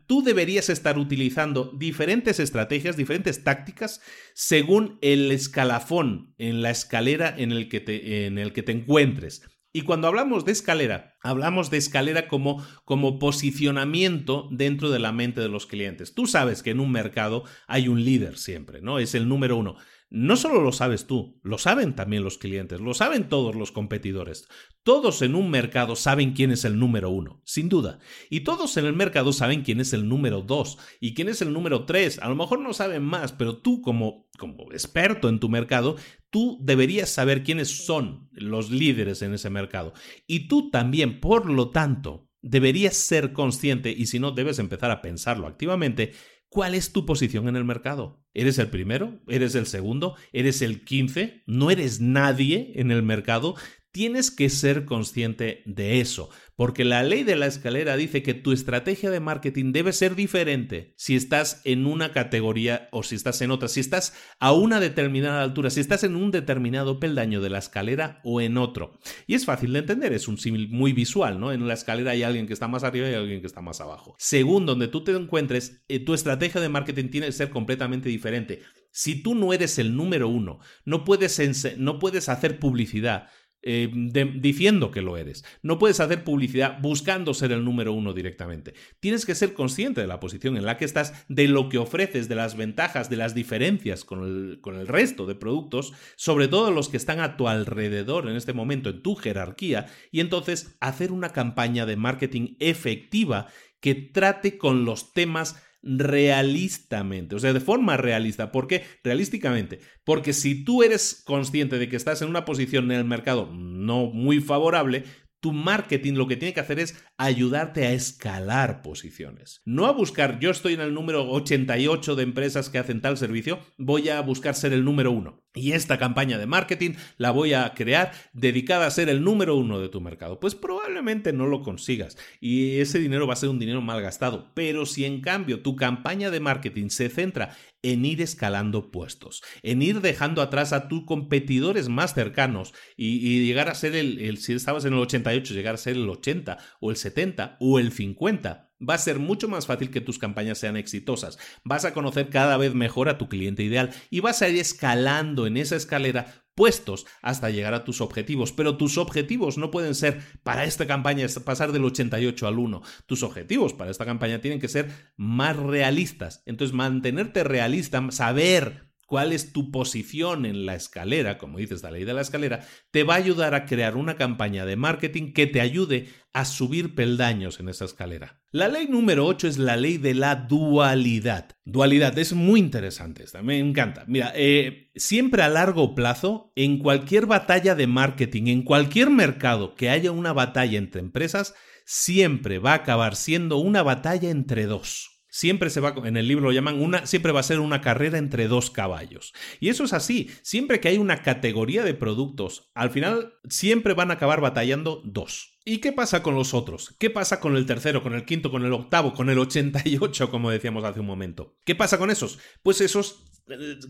tú deberías estar utilizando diferentes estrategias, diferentes tácticas, según el escalafón en la escalera en el que te, en el que te encuentres. Y cuando hablamos de escalera, hablamos de escalera como, como posicionamiento dentro de la mente de los clientes. Tú sabes que en un mercado hay un líder siempre, ¿no? Es el número uno. No solo lo sabes tú, lo saben también los clientes, lo saben todos los competidores. Todos en un mercado saben quién es el número uno, sin duda. Y todos en el mercado saben quién es el número dos y quién es el número tres. A lo mejor no saben más, pero tú como, como experto en tu mercado, tú deberías saber quiénes son los líderes en ese mercado. Y tú también, por lo tanto, deberías ser consciente, y si no, debes empezar a pensarlo activamente, ¿Cuál es tu posición en el mercado? ¿Eres el primero? ¿Eres el segundo? ¿Eres el quince? ¿No eres nadie en el mercado? Tienes que ser consciente de eso, porque la ley de la escalera dice que tu estrategia de marketing debe ser diferente si estás en una categoría o si estás en otra, si estás a una determinada altura, si estás en un determinado peldaño de la escalera o en otro. Y es fácil de entender, es un símil muy visual, ¿no? En la escalera hay alguien que está más arriba y alguien que está más abajo. Según donde tú te encuentres, eh, tu estrategia de marketing tiene que ser completamente diferente. Si tú no eres el número uno, no puedes, no puedes hacer publicidad, eh, diciendo que lo eres. No puedes hacer publicidad buscando ser el número uno directamente. Tienes que ser consciente de la posición en la que estás, de lo que ofreces, de las ventajas, de las diferencias con el, con el resto de productos, sobre todo los que están a tu alrededor en este momento, en tu jerarquía, y entonces hacer una campaña de marketing efectiva que trate con los temas realistamente, o sea, de forma realista. ¿Por qué? Realísticamente. Porque si tú eres consciente de que estás en una posición en el mercado no muy favorable, tu marketing lo que tiene que hacer es ayudarte a escalar posiciones. No a buscar, yo estoy en el número 88 de empresas que hacen tal servicio, voy a buscar ser el número uno. Y esta campaña de marketing la voy a crear dedicada a ser el número uno de tu mercado. Pues probablemente no lo consigas y ese dinero va a ser un dinero mal gastado. Pero si en cambio tu campaña de marketing se centra en ir escalando puestos, en ir dejando atrás a tus competidores más cercanos y, llegar a ser el, el, si estabas en el 88, llegar a ser el 80 o el 70 o el 50 va a ser mucho más fácil que tus campañas sean exitosas. Vas a conocer cada vez mejor a tu cliente ideal y vas a ir escalando en esa escalera puestos hasta llegar a tus objetivos. Pero tus objetivos no pueden ser para esta campaña pasar del 88 al 1. Tus objetivos para esta campaña tienen que ser más realistas. Entonces, mantenerte realista, saber cuál es tu posición en la escalera, como dices la ley de la escalera, te va a ayudar a crear una campaña de marketing que te ayude a subir peldaños en esa escalera. La ley número 8 es la ley de la dualidad. Dualidad es muy interesante, me encanta. Mira, eh, siempre a largo plazo, en cualquier batalla de marketing, en cualquier mercado que haya una batalla entre empresas, siempre va a acabar siendo una batalla entre dos. Siempre se va, en el libro lo llaman una, siempre va a ser una carrera entre dos caballos. Y eso es así. Siempre que hay una categoría de productos, al final siempre van a acabar batallando dos. ¿Y qué pasa con los otros? ¿Qué pasa con el tercero, con el quinto, con el octavo, con el 88, como decíamos hace un momento? ¿Qué pasa con esos? Pues esos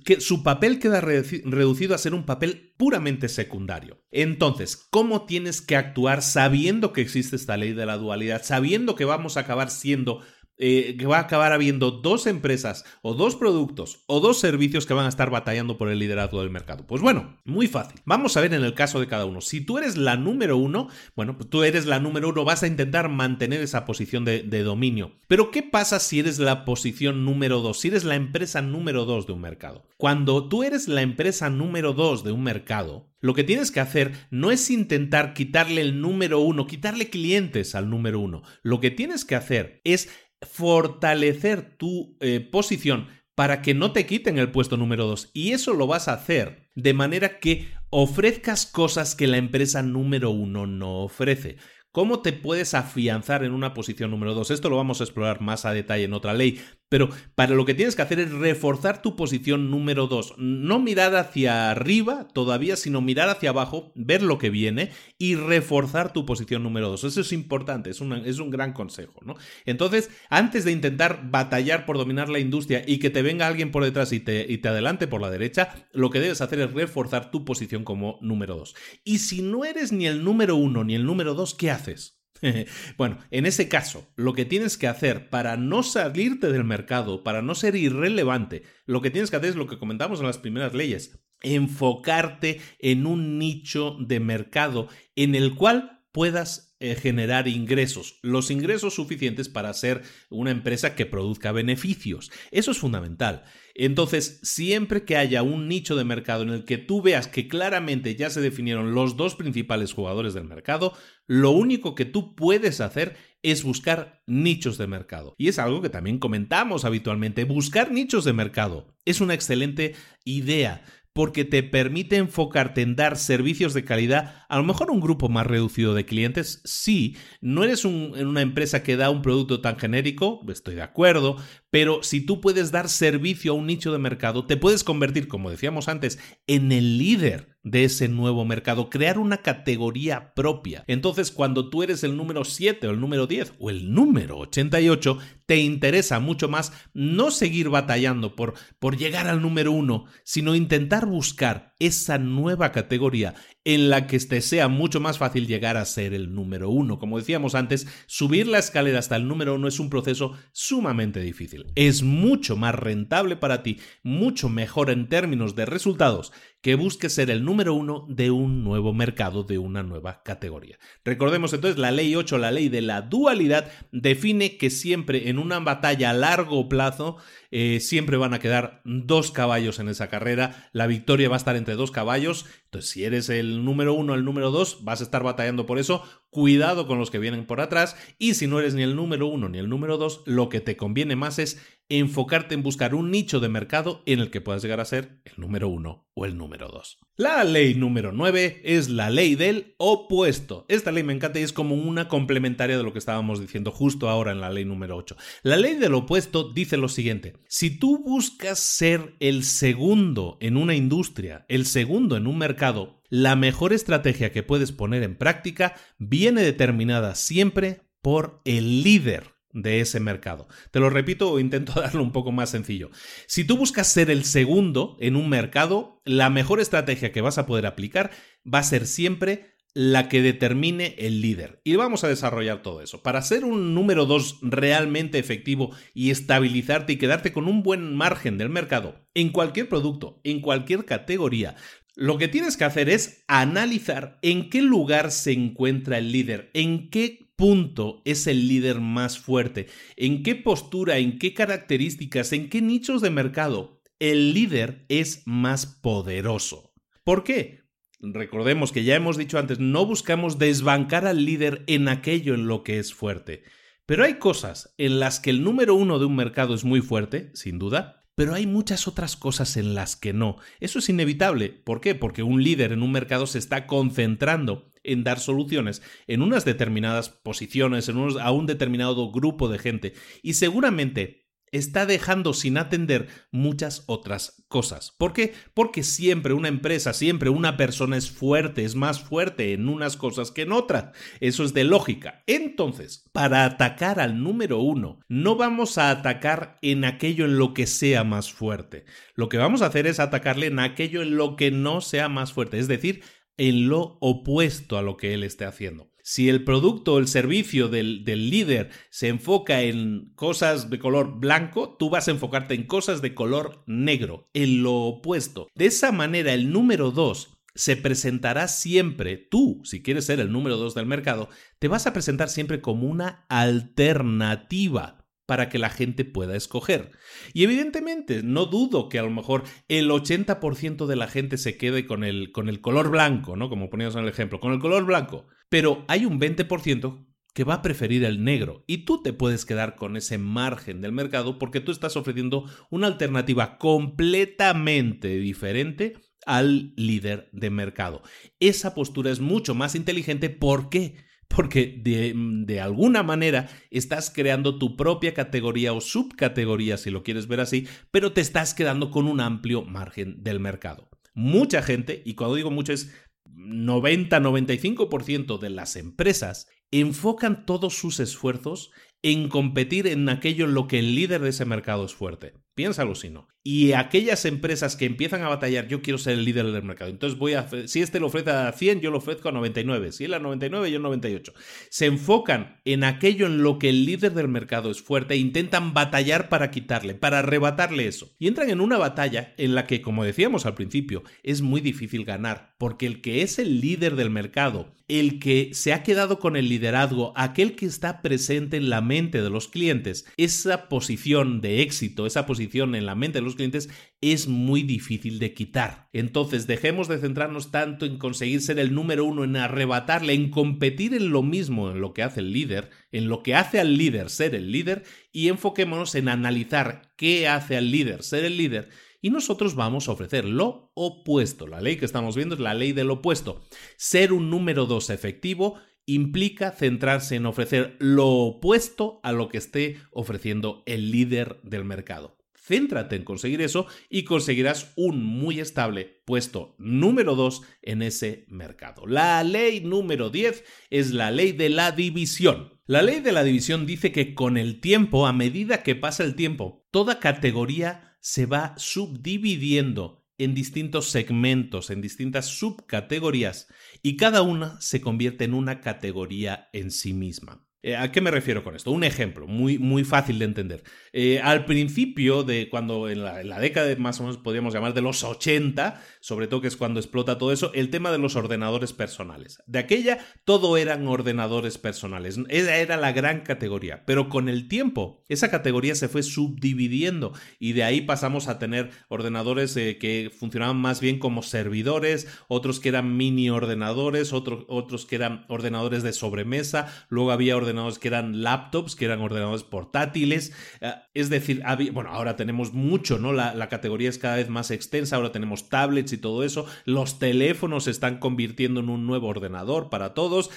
que su papel queda reducido a ser un papel puramente secundario. Entonces, ¿cómo tienes que actuar sabiendo que existe esta ley de la dualidad, sabiendo que vamos a acabar siendo eh, que va a acabar habiendo dos empresas o dos productos o dos servicios que van a estar batallando por el liderazgo del mercado. Pues bueno, muy fácil. Vamos a ver en el caso de cada uno. Si tú eres la número uno, bueno, pues tú eres la número uno, vas a intentar mantener esa posición de, de dominio. Pero ¿qué pasa si eres la posición número dos? Si eres la empresa número dos de un mercado. Cuando tú eres la empresa número dos de un mercado, lo que tienes que hacer no es intentar quitarle el número uno, quitarle clientes al número uno. Lo que tienes que hacer es fortalecer tu eh, posición para que no te quiten el puesto número 2. Y eso lo vas a hacer de manera que ofrezcas cosas que la empresa número 1 no ofrece. ¿Cómo te puedes afianzar en una posición número 2? Esto lo vamos a explorar más a detalle en otra ley, pero para lo que tienes que hacer es reforzar tu posición número 2. No mirar hacia arriba todavía, sino mirar hacia abajo, ver lo que viene y reforzar tu posición número 2. Eso es importante, es, es un gran consejo. ¿no? Entonces, antes de intentar batallar por dominar la industria y que te venga alguien por detrás y te, y te adelante por la derecha, lo que debes hacer es reforzar tu posición como número 2. Y si no eres ni el número 1 ni el número 2, ¿qué haces? [LAUGHS] bueno, en ese caso, lo que tienes que hacer para no salirte del mercado, para no ser irrelevante, lo que tienes que hacer es lo que comentamos en las primeras leyes, enfocarte en un nicho de mercado en el cual puedas eh, generar ingresos, los ingresos suficientes para ser una empresa que produzca beneficios. Eso es fundamental. Entonces, siempre que haya un nicho de mercado en el que tú veas que claramente ya se definieron los dos principales jugadores del mercado, lo único que tú puedes hacer es buscar nichos de mercado. Y es algo que también comentamos habitualmente. Buscar nichos de mercado es una excelente idea porque te permite enfocarte en dar servicios de calidad, a lo mejor un grupo más reducido de clientes, sí, no eres una empresa que da un producto tan genérico, estoy de acuerdo, pero si tú puedes dar servicio a un nicho de mercado, te puedes convertir, como decíamos antes, en el líder de ese nuevo mercado, crear una categoría propia. Entonces, cuando tú eres el número 7 o el número 10 o el número 88, te interesa mucho más no seguir batallando por, por llegar al número 1, sino intentar buscar esa nueva categoría en la que te sea mucho más fácil llegar a ser el número uno. Como decíamos antes, subir la escalera hasta el número uno es un proceso sumamente difícil. Es mucho más rentable para ti, mucho mejor en términos de resultados que busques ser el número uno de un nuevo mercado, de una nueva categoría. Recordemos entonces, la ley 8, la ley de la dualidad, define que siempre en una batalla a largo plazo, eh, siempre van a quedar dos caballos en esa carrera, la victoria va a estar entre dos caballos, entonces si eres el número uno, el número dos, vas a estar batallando por eso, cuidado con los que vienen por atrás, y si no eres ni el número uno ni el número dos, lo que te conviene más es enfocarte en buscar un nicho de mercado en el que puedas llegar a ser el número uno o el número dos. La ley número 9 es la ley del opuesto. Esta ley me encanta y es como una complementaria de lo que estábamos diciendo justo ahora en la ley número 8. La ley del opuesto dice lo siguiente, si tú buscas ser el segundo en una industria, el segundo en un mercado, la mejor estrategia que puedes poner en práctica viene determinada siempre por el líder de ese mercado. Te lo repito o intento [LAUGHS] darlo un poco más sencillo. Si tú buscas ser el segundo en un mercado, la mejor estrategia que vas a poder aplicar va a ser siempre la que determine el líder. Y vamos a desarrollar todo eso. Para ser un número 2 realmente efectivo y estabilizarte y quedarte con un buen margen del mercado, en cualquier producto, en cualquier categoría, lo que tienes que hacer es analizar en qué lugar se encuentra el líder, en qué punto es el líder más fuerte, en qué postura, en qué características, en qué nichos de mercado el líder es más poderoso. ¿Por qué? Recordemos que ya hemos dicho antes, no buscamos desbancar al líder en aquello en lo que es fuerte. Pero hay cosas en las que el número uno de un mercado es muy fuerte, sin duda, pero hay muchas otras cosas en las que no. Eso es inevitable. ¿Por qué? Porque un líder en un mercado se está concentrando en dar soluciones en unas determinadas posiciones, en a un determinado grupo de gente. Y seguramente está dejando sin atender muchas otras cosas. ¿Por qué? Porque siempre una empresa, siempre una persona es fuerte, es más fuerte en unas cosas que en otras. Eso es de lógica. Entonces, para atacar al número uno, no vamos a atacar en aquello en lo que sea más fuerte. Lo que vamos a hacer es atacarle en aquello en lo que no sea más fuerte, es decir, en lo opuesto a lo que él esté haciendo. Si el producto o el servicio del, líder se enfoca en cosas de color blanco, tú vas a enfocarte en cosas de color negro, en lo opuesto. De esa manera, el número dos se presentará siempre, tú, si quieres ser el número dos del mercado, te vas a presentar siempre como una alternativa para que la gente pueda escoger. Y evidentemente, no dudo que a lo mejor el 80% de la gente se quede con el, con el color blanco, ¿no? Como poníamos en el ejemplo, con el color blanco. Pero hay un 20% que va a preferir el negro y tú te puedes quedar con ese margen del mercado porque tú estás ofreciendo una alternativa completamente diferente al líder de mercado. Esa postura es mucho más inteligente. ¿Por qué? Porque de, alguna manera estás creando tu propia categoría o subcategoría, si lo quieres ver así, pero te estás quedando con un amplio margen del mercado. Mucha gente, y cuando digo mucho es 90-95% de las empresas, enfocan todos sus esfuerzos en competir en aquello en lo que el líder de ese mercado es fuerte. Piénsalo si no. Y aquellas empresas que empiezan a batallar, yo quiero ser el líder del mercado. Entonces voy a, si este lo ofrece a 100, yo lo ofrezco a 99. Si él a 99, yo a 98. Se enfocan en aquello en lo que el líder del mercado es fuerte e intentan batallar para quitarle, para arrebatarle eso. Y entran en una batalla en la que, como decíamos al principio, es muy difícil ganar, porque el que es el líder del mercado, el que se ha quedado con el liderazgo, aquel que está presente en la mente de los clientes, esa posición de éxito, esa posición en la mente de los clientes es muy difícil de quitar. Entonces dejemos de centrarnos tanto en conseguir ser el número uno, en arrebatarle, en competir en lo mismo, en lo que hace el líder, en lo que hace al líder ser el líder, y enfoquémonos en analizar qué hace al líder ser el líder y nosotros vamos a ofrecer lo opuesto. La ley que estamos viendo es la ley del opuesto. Ser un número dos efectivo implica centrarse en ofrecer lo opuesto a lo que esté ofreciendo el líder del mercado. Céntrate en conseguir eso y conseguirás un muy estable puesto número 2 en ese mercado. La ley número 10 es la ley de la división. La ley de la división dice que con el tiempo, a medida que pasa el tiempo, toda categoría se va subdividiendo en distintos segmentos, en distintas subcategorías, y cada una se convierte en una categoría en sí misma. Eh, ¿A qué me refiero con esto? Un ejemplo muy, muy fácil de entender. Eh, al principio de cuando en la, en la, década más o menos podríamos llamar de los 80, sobre todo que es cuando explota todo eso, el tema de los ordenadores personales. De aquella todo eran ordenadores personales. Esa era la gran categoría. Pero con el tiempo esa categoría se fue subdividiendo y de ahí pasamos a tener ordenadores eh, que funcionaban más bien como servidores, otros que eran mini ordenadores, otros, otros que eran ordenadores de sobremesa, luego había ordenadores ordenadores que eran laptops, que eran ordenadores portátiles. Eh, es decir, bueno, ahora tenemos mucho, ¿no? La, la, categoría es cada vez más extensa, ahora tenemos tablets y todo eso. Los teléfonos se están convirtiendo en un nuevo ordenador para todos.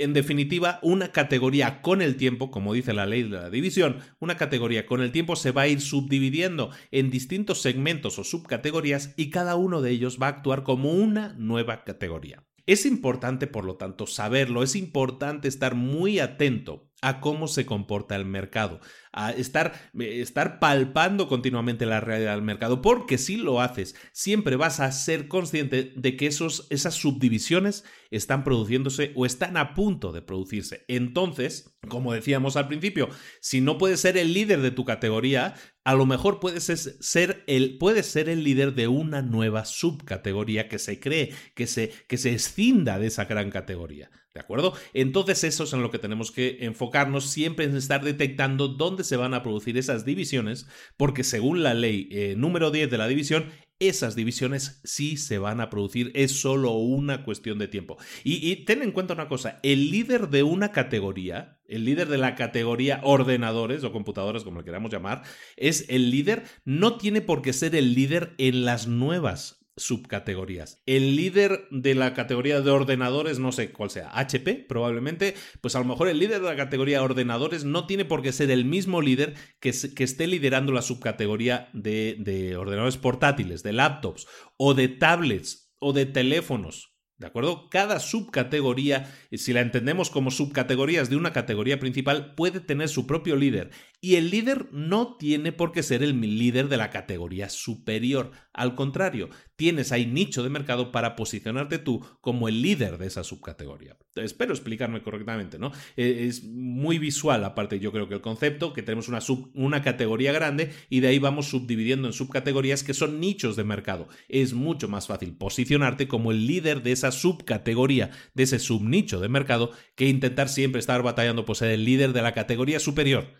En definitiva, una categoría con el tiempo, como dice la ley de la división, una categoría con el tiempo se va a ir subdividiendo en distintos segmentos o subcategorías y cada uno de ellos va a actuar como una nueva categoría. Es importante, por lo tanto, saberlo, es importante estar muy atento a cómo se comporta el mercado, a estar, eh, estar palpando continuamente la realidad del mercado, porque si lo haces, siempre vas a ser consciente de que esos, esas subdivisiones están produciéndose o están a punto de producirse. Entonces, como decíamos al principio, si no puedes ser el líder de tu categoría, a lo mejor puedes ser el, puedes ser el líder de una nueva subcategoría que se cree, que se, que se escinda de esa gran categoría. ¿De acuerdo? Entonces eso es en lo que tenemos que enfocarnos siempre en estar detectando dónde se van a producir esas divisiones, porque según la ley eh, número 10 de la división, esas divisiones sí se van a producir, es solo una cuestión de tiempo. Y, ten en cuenta una cosa, el líder de una categoría, el líder de la categoría ordenadores o computadoras, como le queramos llamar, es el líder, no tiene por qué ser el líder en las nuevas subcategorías. El líder de la categoría de ordenadores, no sé cuál sea, HP probablemente, pues a lo mejor el líder de la categoría ordenadores no tiene por qué ser el mismo líder que, que esté liderando la subcategoría de, de ordenadores portátiles, de laptops o de tablets o de teléfonos. ¿De acuerdo? Cada subcategoría, si la entendemos como subcategorías de una categoría principal, puede tener su propio líder. Y el líder no tiene por qué ser el líder de la categoría superior. Al contrario, tienes ahí nicho de mercado para posicionarte tú como el líder de esa subcategoría. Espero explicarme correctamente, ¿no? E, es muy visual, aparte yo creo que el concepto, que tenemos una, una categoría grande y de ahí vamos subdividiendo en subcategorías que son nichos de mercado. Es mucho más fácil posicionarte como el líder de esa subcategoría, de ese subnicho de mercado, que intentar siempre estar batallando por ser el líder de la categoría superior.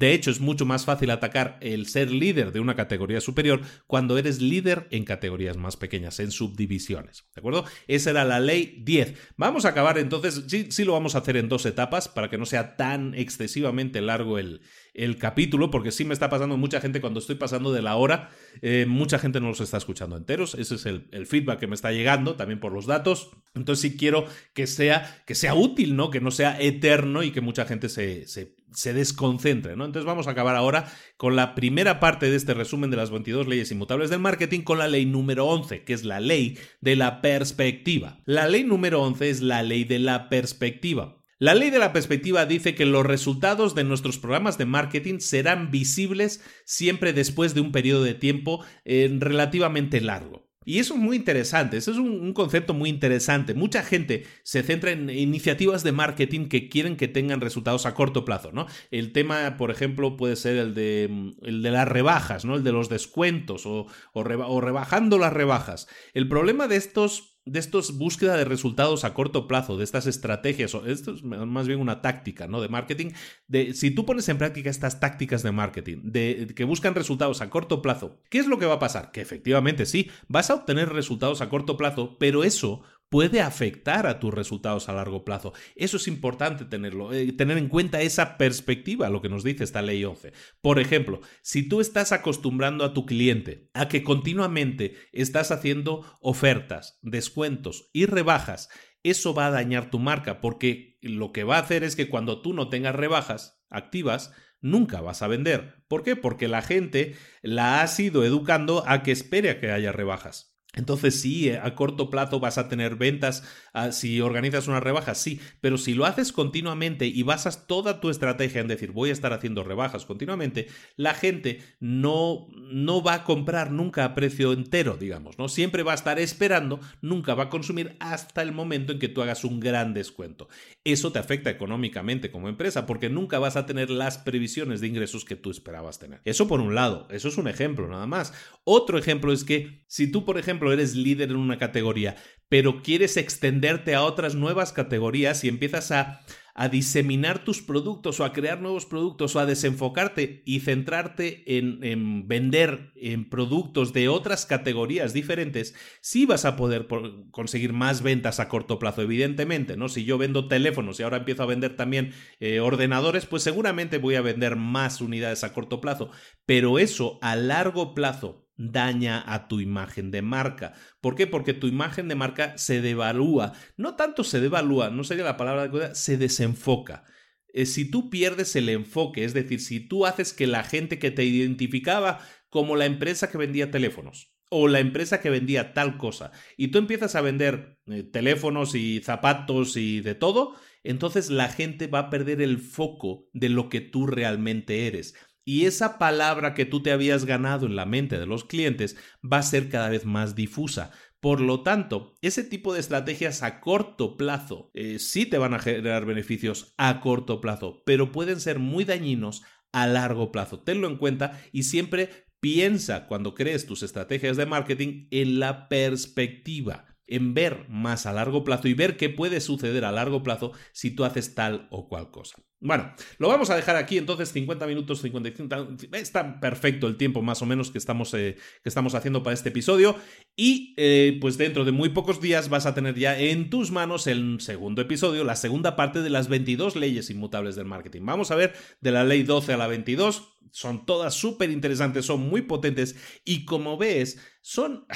Hecho, es mucho más fácil atacar el ser líder de una categoría superior cuando eres líder en categorías más pequeñas, en subdivisiones. ¿De acuerdo? Esa era la ley 10. Vamos a acabar entonces, sí, sí lo vamos a hacer en dos etapas para que no sea tan excesivamente largo el, el capítulo, porque sí me está pasando mucha gente cuando estoy pasando de la hora, eh, mucha gente no los está escuchando enteros, ese es el, feedback que me está llegando, también por los datos, entonces sí quiero que sea, que sea útil, ¿no? Que no sea eterno y que mucha gente se, se, se desconcentre, ¿no? Entonces vamos a acabar ahora con la primera parte de este resumen de las 22 leyes inmutables del marketing con la ley número 11, que es la ley de la perspectiva. La ley número 11 es la ley de la perspectiva. La ley de la perspectiva dice que los resultados de nuestros programas de marketing serán visibles siempre después de un periodo de tiempo eh, relativamente largo. Y eso es muy interesante, eso es un, concepto muy interesante. Mucha gente se centra en iniciativas de marketing que quieren que tengan resultados a corto plazo, ¿no? El tema, por ejemplo, puede ser el de, el de las rebajas, ¿no? El de los descuentos o, o rebajando las rebajas. El problema de estos de estos búsqueda de resultados a corto plazo, de estas estrategias, o esto es más bien una táctica, ¿no? De marketing, de si tú pones en práctica estas tácticas de marketing, de, que buscan resultados a corto plazo, ¿qué es lo que va a pasar? Que efectivamente sí, vas a obtener resultados a corto plazo, pero eso puede afectar a tus resultados a largo plazo. Eso es importante tenerlo, eh, tener en cuenta esa perspectiva, lo que nos dice esta ley 11. Por ejemplo, si tú estás acostumbrando a tu cliente a que continuamente estás haciendo ofertas, descuentos y rebajas, eso va a dañar tu marca porque lo que va a hacer es que cuando tú no tengas rebajas activas, nunca vas a vender. ¿Por qué? Porque la gente la ha ido educando a que espere a que haya rebajas. Entonces sí, eh, a corto plazo vas a tener ventas ah, si organizas una rebaja, sí, pero si lo haces continuamente y basas toda tu estrategia en decir voy a estar haciendo rebajas continuamente, la gente no, no va a comprar nunca a precio entero, digamos, ¿no? Siempre va a estar esperando, nunca va a consumir hasta el momento en que tú hagas un gran descuento. Eso te afecta económicamente como empresa porque nunca vas a tener las previsiones de ingresos que tú esperabas tener. Eso por un lado, eso es un ejemplo nada más. Otro ejemplo es que si tú, por ejemplo, eres líder en una categoría, pero quieres extenderte a otras nuevas categorías y empiezas a, a diseminar tus productos o a crear nuevos productos o a desenfocarte y centrarte en, en vender en productos de otras categorías diferentes, sí vas a poder conseguir más ventas a corto plazo, evidentemente, ¿no? Si yo vendo teléfonos y ahora empiezo a vender también eh, ordenadores, pues seguramente voy a vender más unidades a corto plazo, pero eso a largo plazo daña a tu imagen de marca. ¿Por qué? Porque tu imagen de marca se devalúa. No tanto se devalúa, no sería la palabra adecuada, se desenfoca. Eh, si tú pierdes el enfoque, es decir, si tú haces que la gente que te identificaba como la empresa que vendía teléfonos o la empresa que vendía tal cosa y tú empiezas a vender eh, teléfonos y zapatos y de todo, entonces la gente va a perder el foco de lo que tú realmente eres y esa palabra que tú te habías ganado en la mente de los clientes va a ser cada vez más difusa. Por lo tanto, ese tipo de estrategias a corto plazo eh, sí te van a generar beneficios a corto plazo, pero pueden ser muy dañinos a largo plazo. Tenlo en cuenta y siempre piensa cuando crees tus estrategias de marketing en la perspectiva en ver más a largo plazo y ver qué puede suceder a largo plazo si tú haces tal o cual cosa. Bueno, lo vamos a dejar aquí entonces 50 minutos, 55, está perfecto el tiempo más o menos que estamos, eh, que estamos haciendo para este episodio Y eh, pues dentro de muy pocos días vas a tener ya en tus manos el segundo episodio, la segunda parte de las 22 leyes inmutables del marketing. Vamos a ver de la ley 12 a la 22. Son todas súper interesantes, son muy potentes y como ves, son...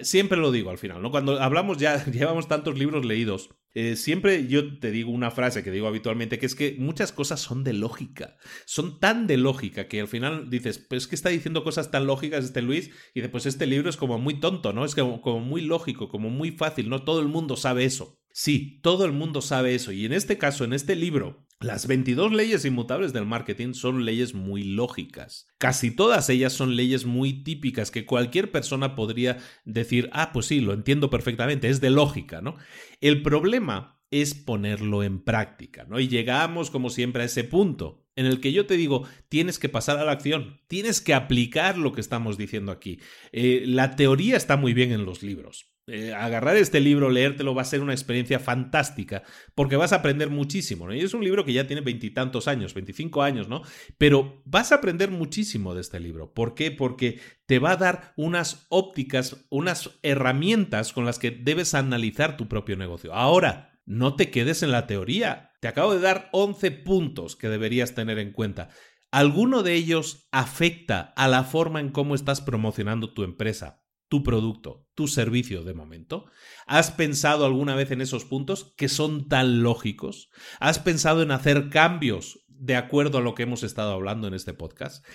Siempre lo digo al final, ¿no? Cuando hablamos ya, [LAUGHS] llevamos tantos libros leídos eh, siempre yo te digo una frase que digo habitualmente, que es que muchas cosas son de lógica, son tan de lógica que al final dices, pues es que está diciendo cosas tan lógicas este Luis, y después este libro es como muy tonto, ¿no? Es como muy lógico, como muy fácil, no todo el mundo sabe eso. Sí, todo el mundo sabe eso, y en este caso, en este libro, las 22 leyes inmutables del marketing son leyes muy lógicas. Casi todas ellas son leyes muy típicas que cualquier persona podría decir, ah, pues sí, lo entiendo perfectamente, es de lógica, ¿no? El problema es ponerlo en práctica, ¿no? Y llegamos, como siempre, a ese punto en el que yo te digo, tienes que pasar a la acción, tienes que aplicar lo que estamos diciendo aquí. Eh, la teoría está muy bien en los libros, eh, agarrar este libro, leértelo, va a ser una experiencia fantástica, porque vas a aprender muchísimo. Y es un libro que ya tiene veintitantos años, veinticinco años, ¿no? Pero vas a aprender muchísimo de este libro. ¿Por qué? Porque te va a dar unas ópticas, unas herramientas con las que debes analizar tu propio negocio. Ahora, no te quedes en la teoría. Te acabo de dar 11 puntos que deberías tener en cuenta. ¿Alguno de ellos afecta a la forma en cómo estás promocionando tu empresa? Tu producto, tu servicio de momento? ¿Has pensado alguna vez en esos puntos que son tan lógicos? ¿Has pensado en hacer cambios de acuerdo a lo que hemos estado hablando en este podcast?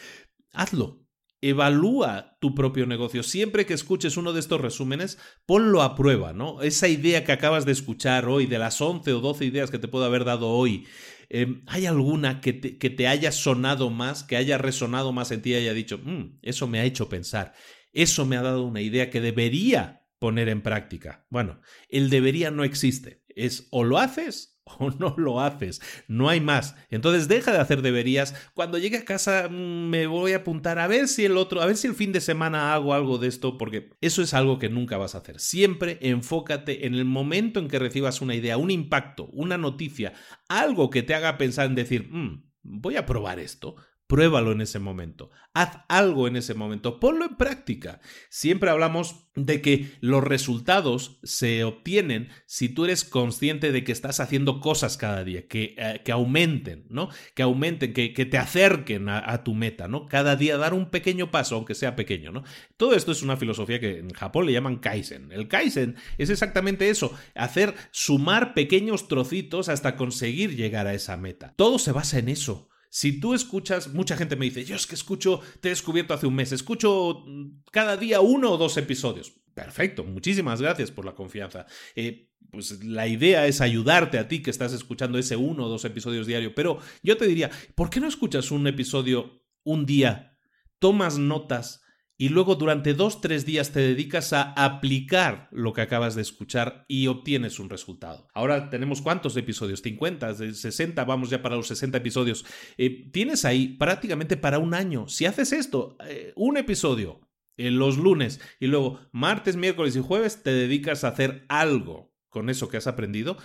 Hazlo. Evalúa tu propio negocio. Siempre que escuches uno de estos resúmenes, ponlo a prueba, ¿no? Esa idea que acabas de escuchar hoy, de las 11 o 12 ideas que te puedo haber dado hoy, em, ¿hay alguna que te, que te, haya sonado más, que haya resonado más en ti y haya dicho, mm, eso me ha hecho pensar? Eso me ha dado una idea que debería poner en práctica. Bueno, el debería no existe. Es o lo haces [LAUGHS] o no lo haces. No hay más. Entonces deja de hacer deberías. Cuando llegue a casa mm, me voy a apuntar a ver si el otro, a ver si el fin de semana hago algo de esto, porque eso es algo que nunca vas a hacer. Siempre enfócate en el momento en que recibas una idea, un impacto, una noticia, algo que te haga pensar en decir, mm, voy a probar esto. Pruébalo en ese momento. Haz algo en ese momento. Ponlo en práctica. Siempre hablamos de que los resultados se obtienen si tú eres consciente de que estás haciendo cosas cada día, que, eh, que aumenten, ¿no? Que aumenten, que, que te acerquen a, a, tu meta, ¿no? Cada día dar un pequeño paso, aunque sea pequeño, ¿no? Todo esto es una filosofía que en Japón le llaman Kaizen. El Kaizen es exactamente eso, hacer sumar pequeños trocitos hasta conseguir llegar a esa meta. Todo se basa en eso. Si tú escuchas, mucha gente me dice, yo es que escucho, te he descubierto hace un mes, escucho cada día uno o dos episodios. Perfecto, muchísimas gracias por la confianza. Eh, pues la idea es ayudarte a ti que estás escuchando ese uno o dos episodios diario, pero yo te diría, ¿por qué no escuchas un episodio un día, tomas notas y luego durante dos, tres días te dedicas a aplicar lo que acabas de escuchar y obtienes un resultado. Ahora tenemos cuántos episodios, 50, 60, vamos ya para los 60 episodios. Eh, tienes ahí prácticamente para un año. Si haces esto, eh, un episodio en los lunes y luego martes, miércoles y jueves te dedicas a hacer algo con eso que has aprendido,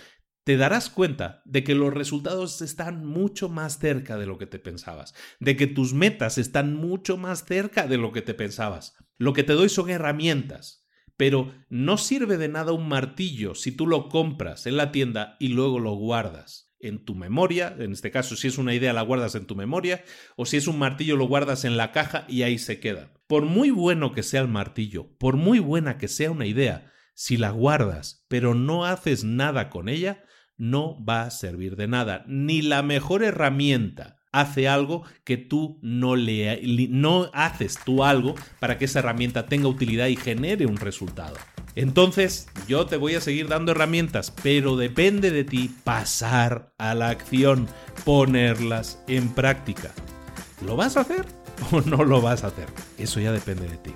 te darás cuenta de que los resultados están mucho más cerca de lo que te pensabas, de que tus metas están mucho más cerca de lo que te pensabas. Lo que te doy son herramientas, pero no sirve de nada un martillo si tú lo compras en la tienda y luego lo guardas en tu memoria, en este caso si es una idea la guardas en tu memoria, o si es un martillo lo guardas en la caja y ahí se queda. Por muy bueno que sea el martillo, por muy buena que sea una idea, si la guardas pero no haces nada con ella, no va a servir de nada. Ni la mejor herramienta hace algo que tú no le no haces tú algo para que esa herramienta tenga utilidad y genere un resultado. Entonces, yo te voy a seguir dando herramientas, pero depende de ti pasar a la acción, ponerlas en práctica. ¿Lo vas a hacer o no lo vas a hacer? Eso ya depende de ti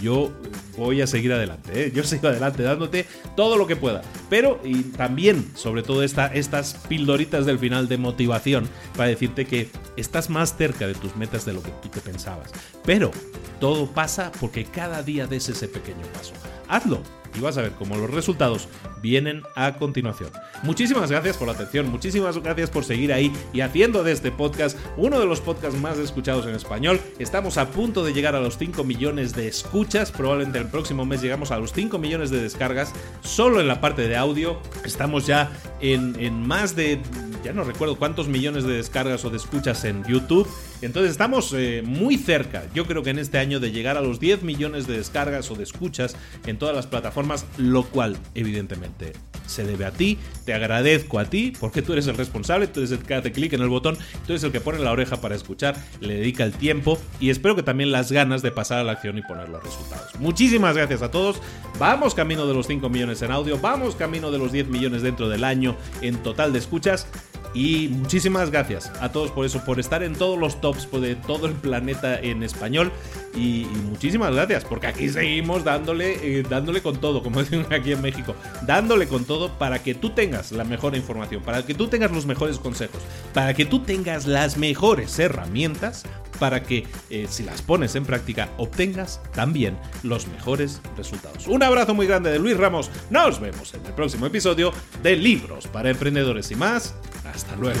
yo voy a seguir adelante. ¿eh? Yo sigo adelante dándote todo lo que pueda. Pero y también, sobre todo, estas pildoritas del final de motivación para decirte que estás más cerca de tus metas de lo que tú te pensabas. Pero todo pasa porque cada día des ese pequeño paso. Hazlo y vas a ver cómo los resultados vienen a continuación. Muchísimas gracias por la atención, muchísimas gracias por seguir ahí y haciendo de este podcast uno de los podcasts más escuchados en español. Estamos a punto de llegar a los 5 millones de escuchas, probablemente el próximo mes llegamos a los 5 millones de descargas solo en la parte de audio. Estamos ya en, en más de ya no recuerdo cuántos millones de descargas o de escuchas en YouTube. Entonces estamos eh, muy cerca, yo creo que en este año, de llegar a los 10 millones de descargas o de escuchas en todas las plataformas, lo cual evidentemente se debe a ti. Te agradezco a ti porque tú eres el responsable, tú eres el que hace clic en el botón, tú eres el que pone la oreja para escuchar, le dedica el tiempo y espero que también las ganas de pasar a la acción y poner los resultados. Muchísimas gracias a todos. Vamos camino de los 5 millones en audio, vamos camino de los 10 millones dentro del año en total de escuchas. Y muchísimas gracias a todos por eso, por estar en todos los tops de todo el planeta en español. Y, muchísimas gracias, porque aquí seguimos dándole, eh, dándole con todo, como [LAUGHS] dicen aquí en México, dándole con todo para que tú tengas la mejor información, para que tú tengas los mejores consejos, para que tú tengas las mejores herramientas para que eh, si las pones en práctica obtengas también los mejores resultados. Un abrazo muy grande de Luis Ramos. Nos vemos en el próximo episodio de Libros para Emprendedores y más. Hasta luego.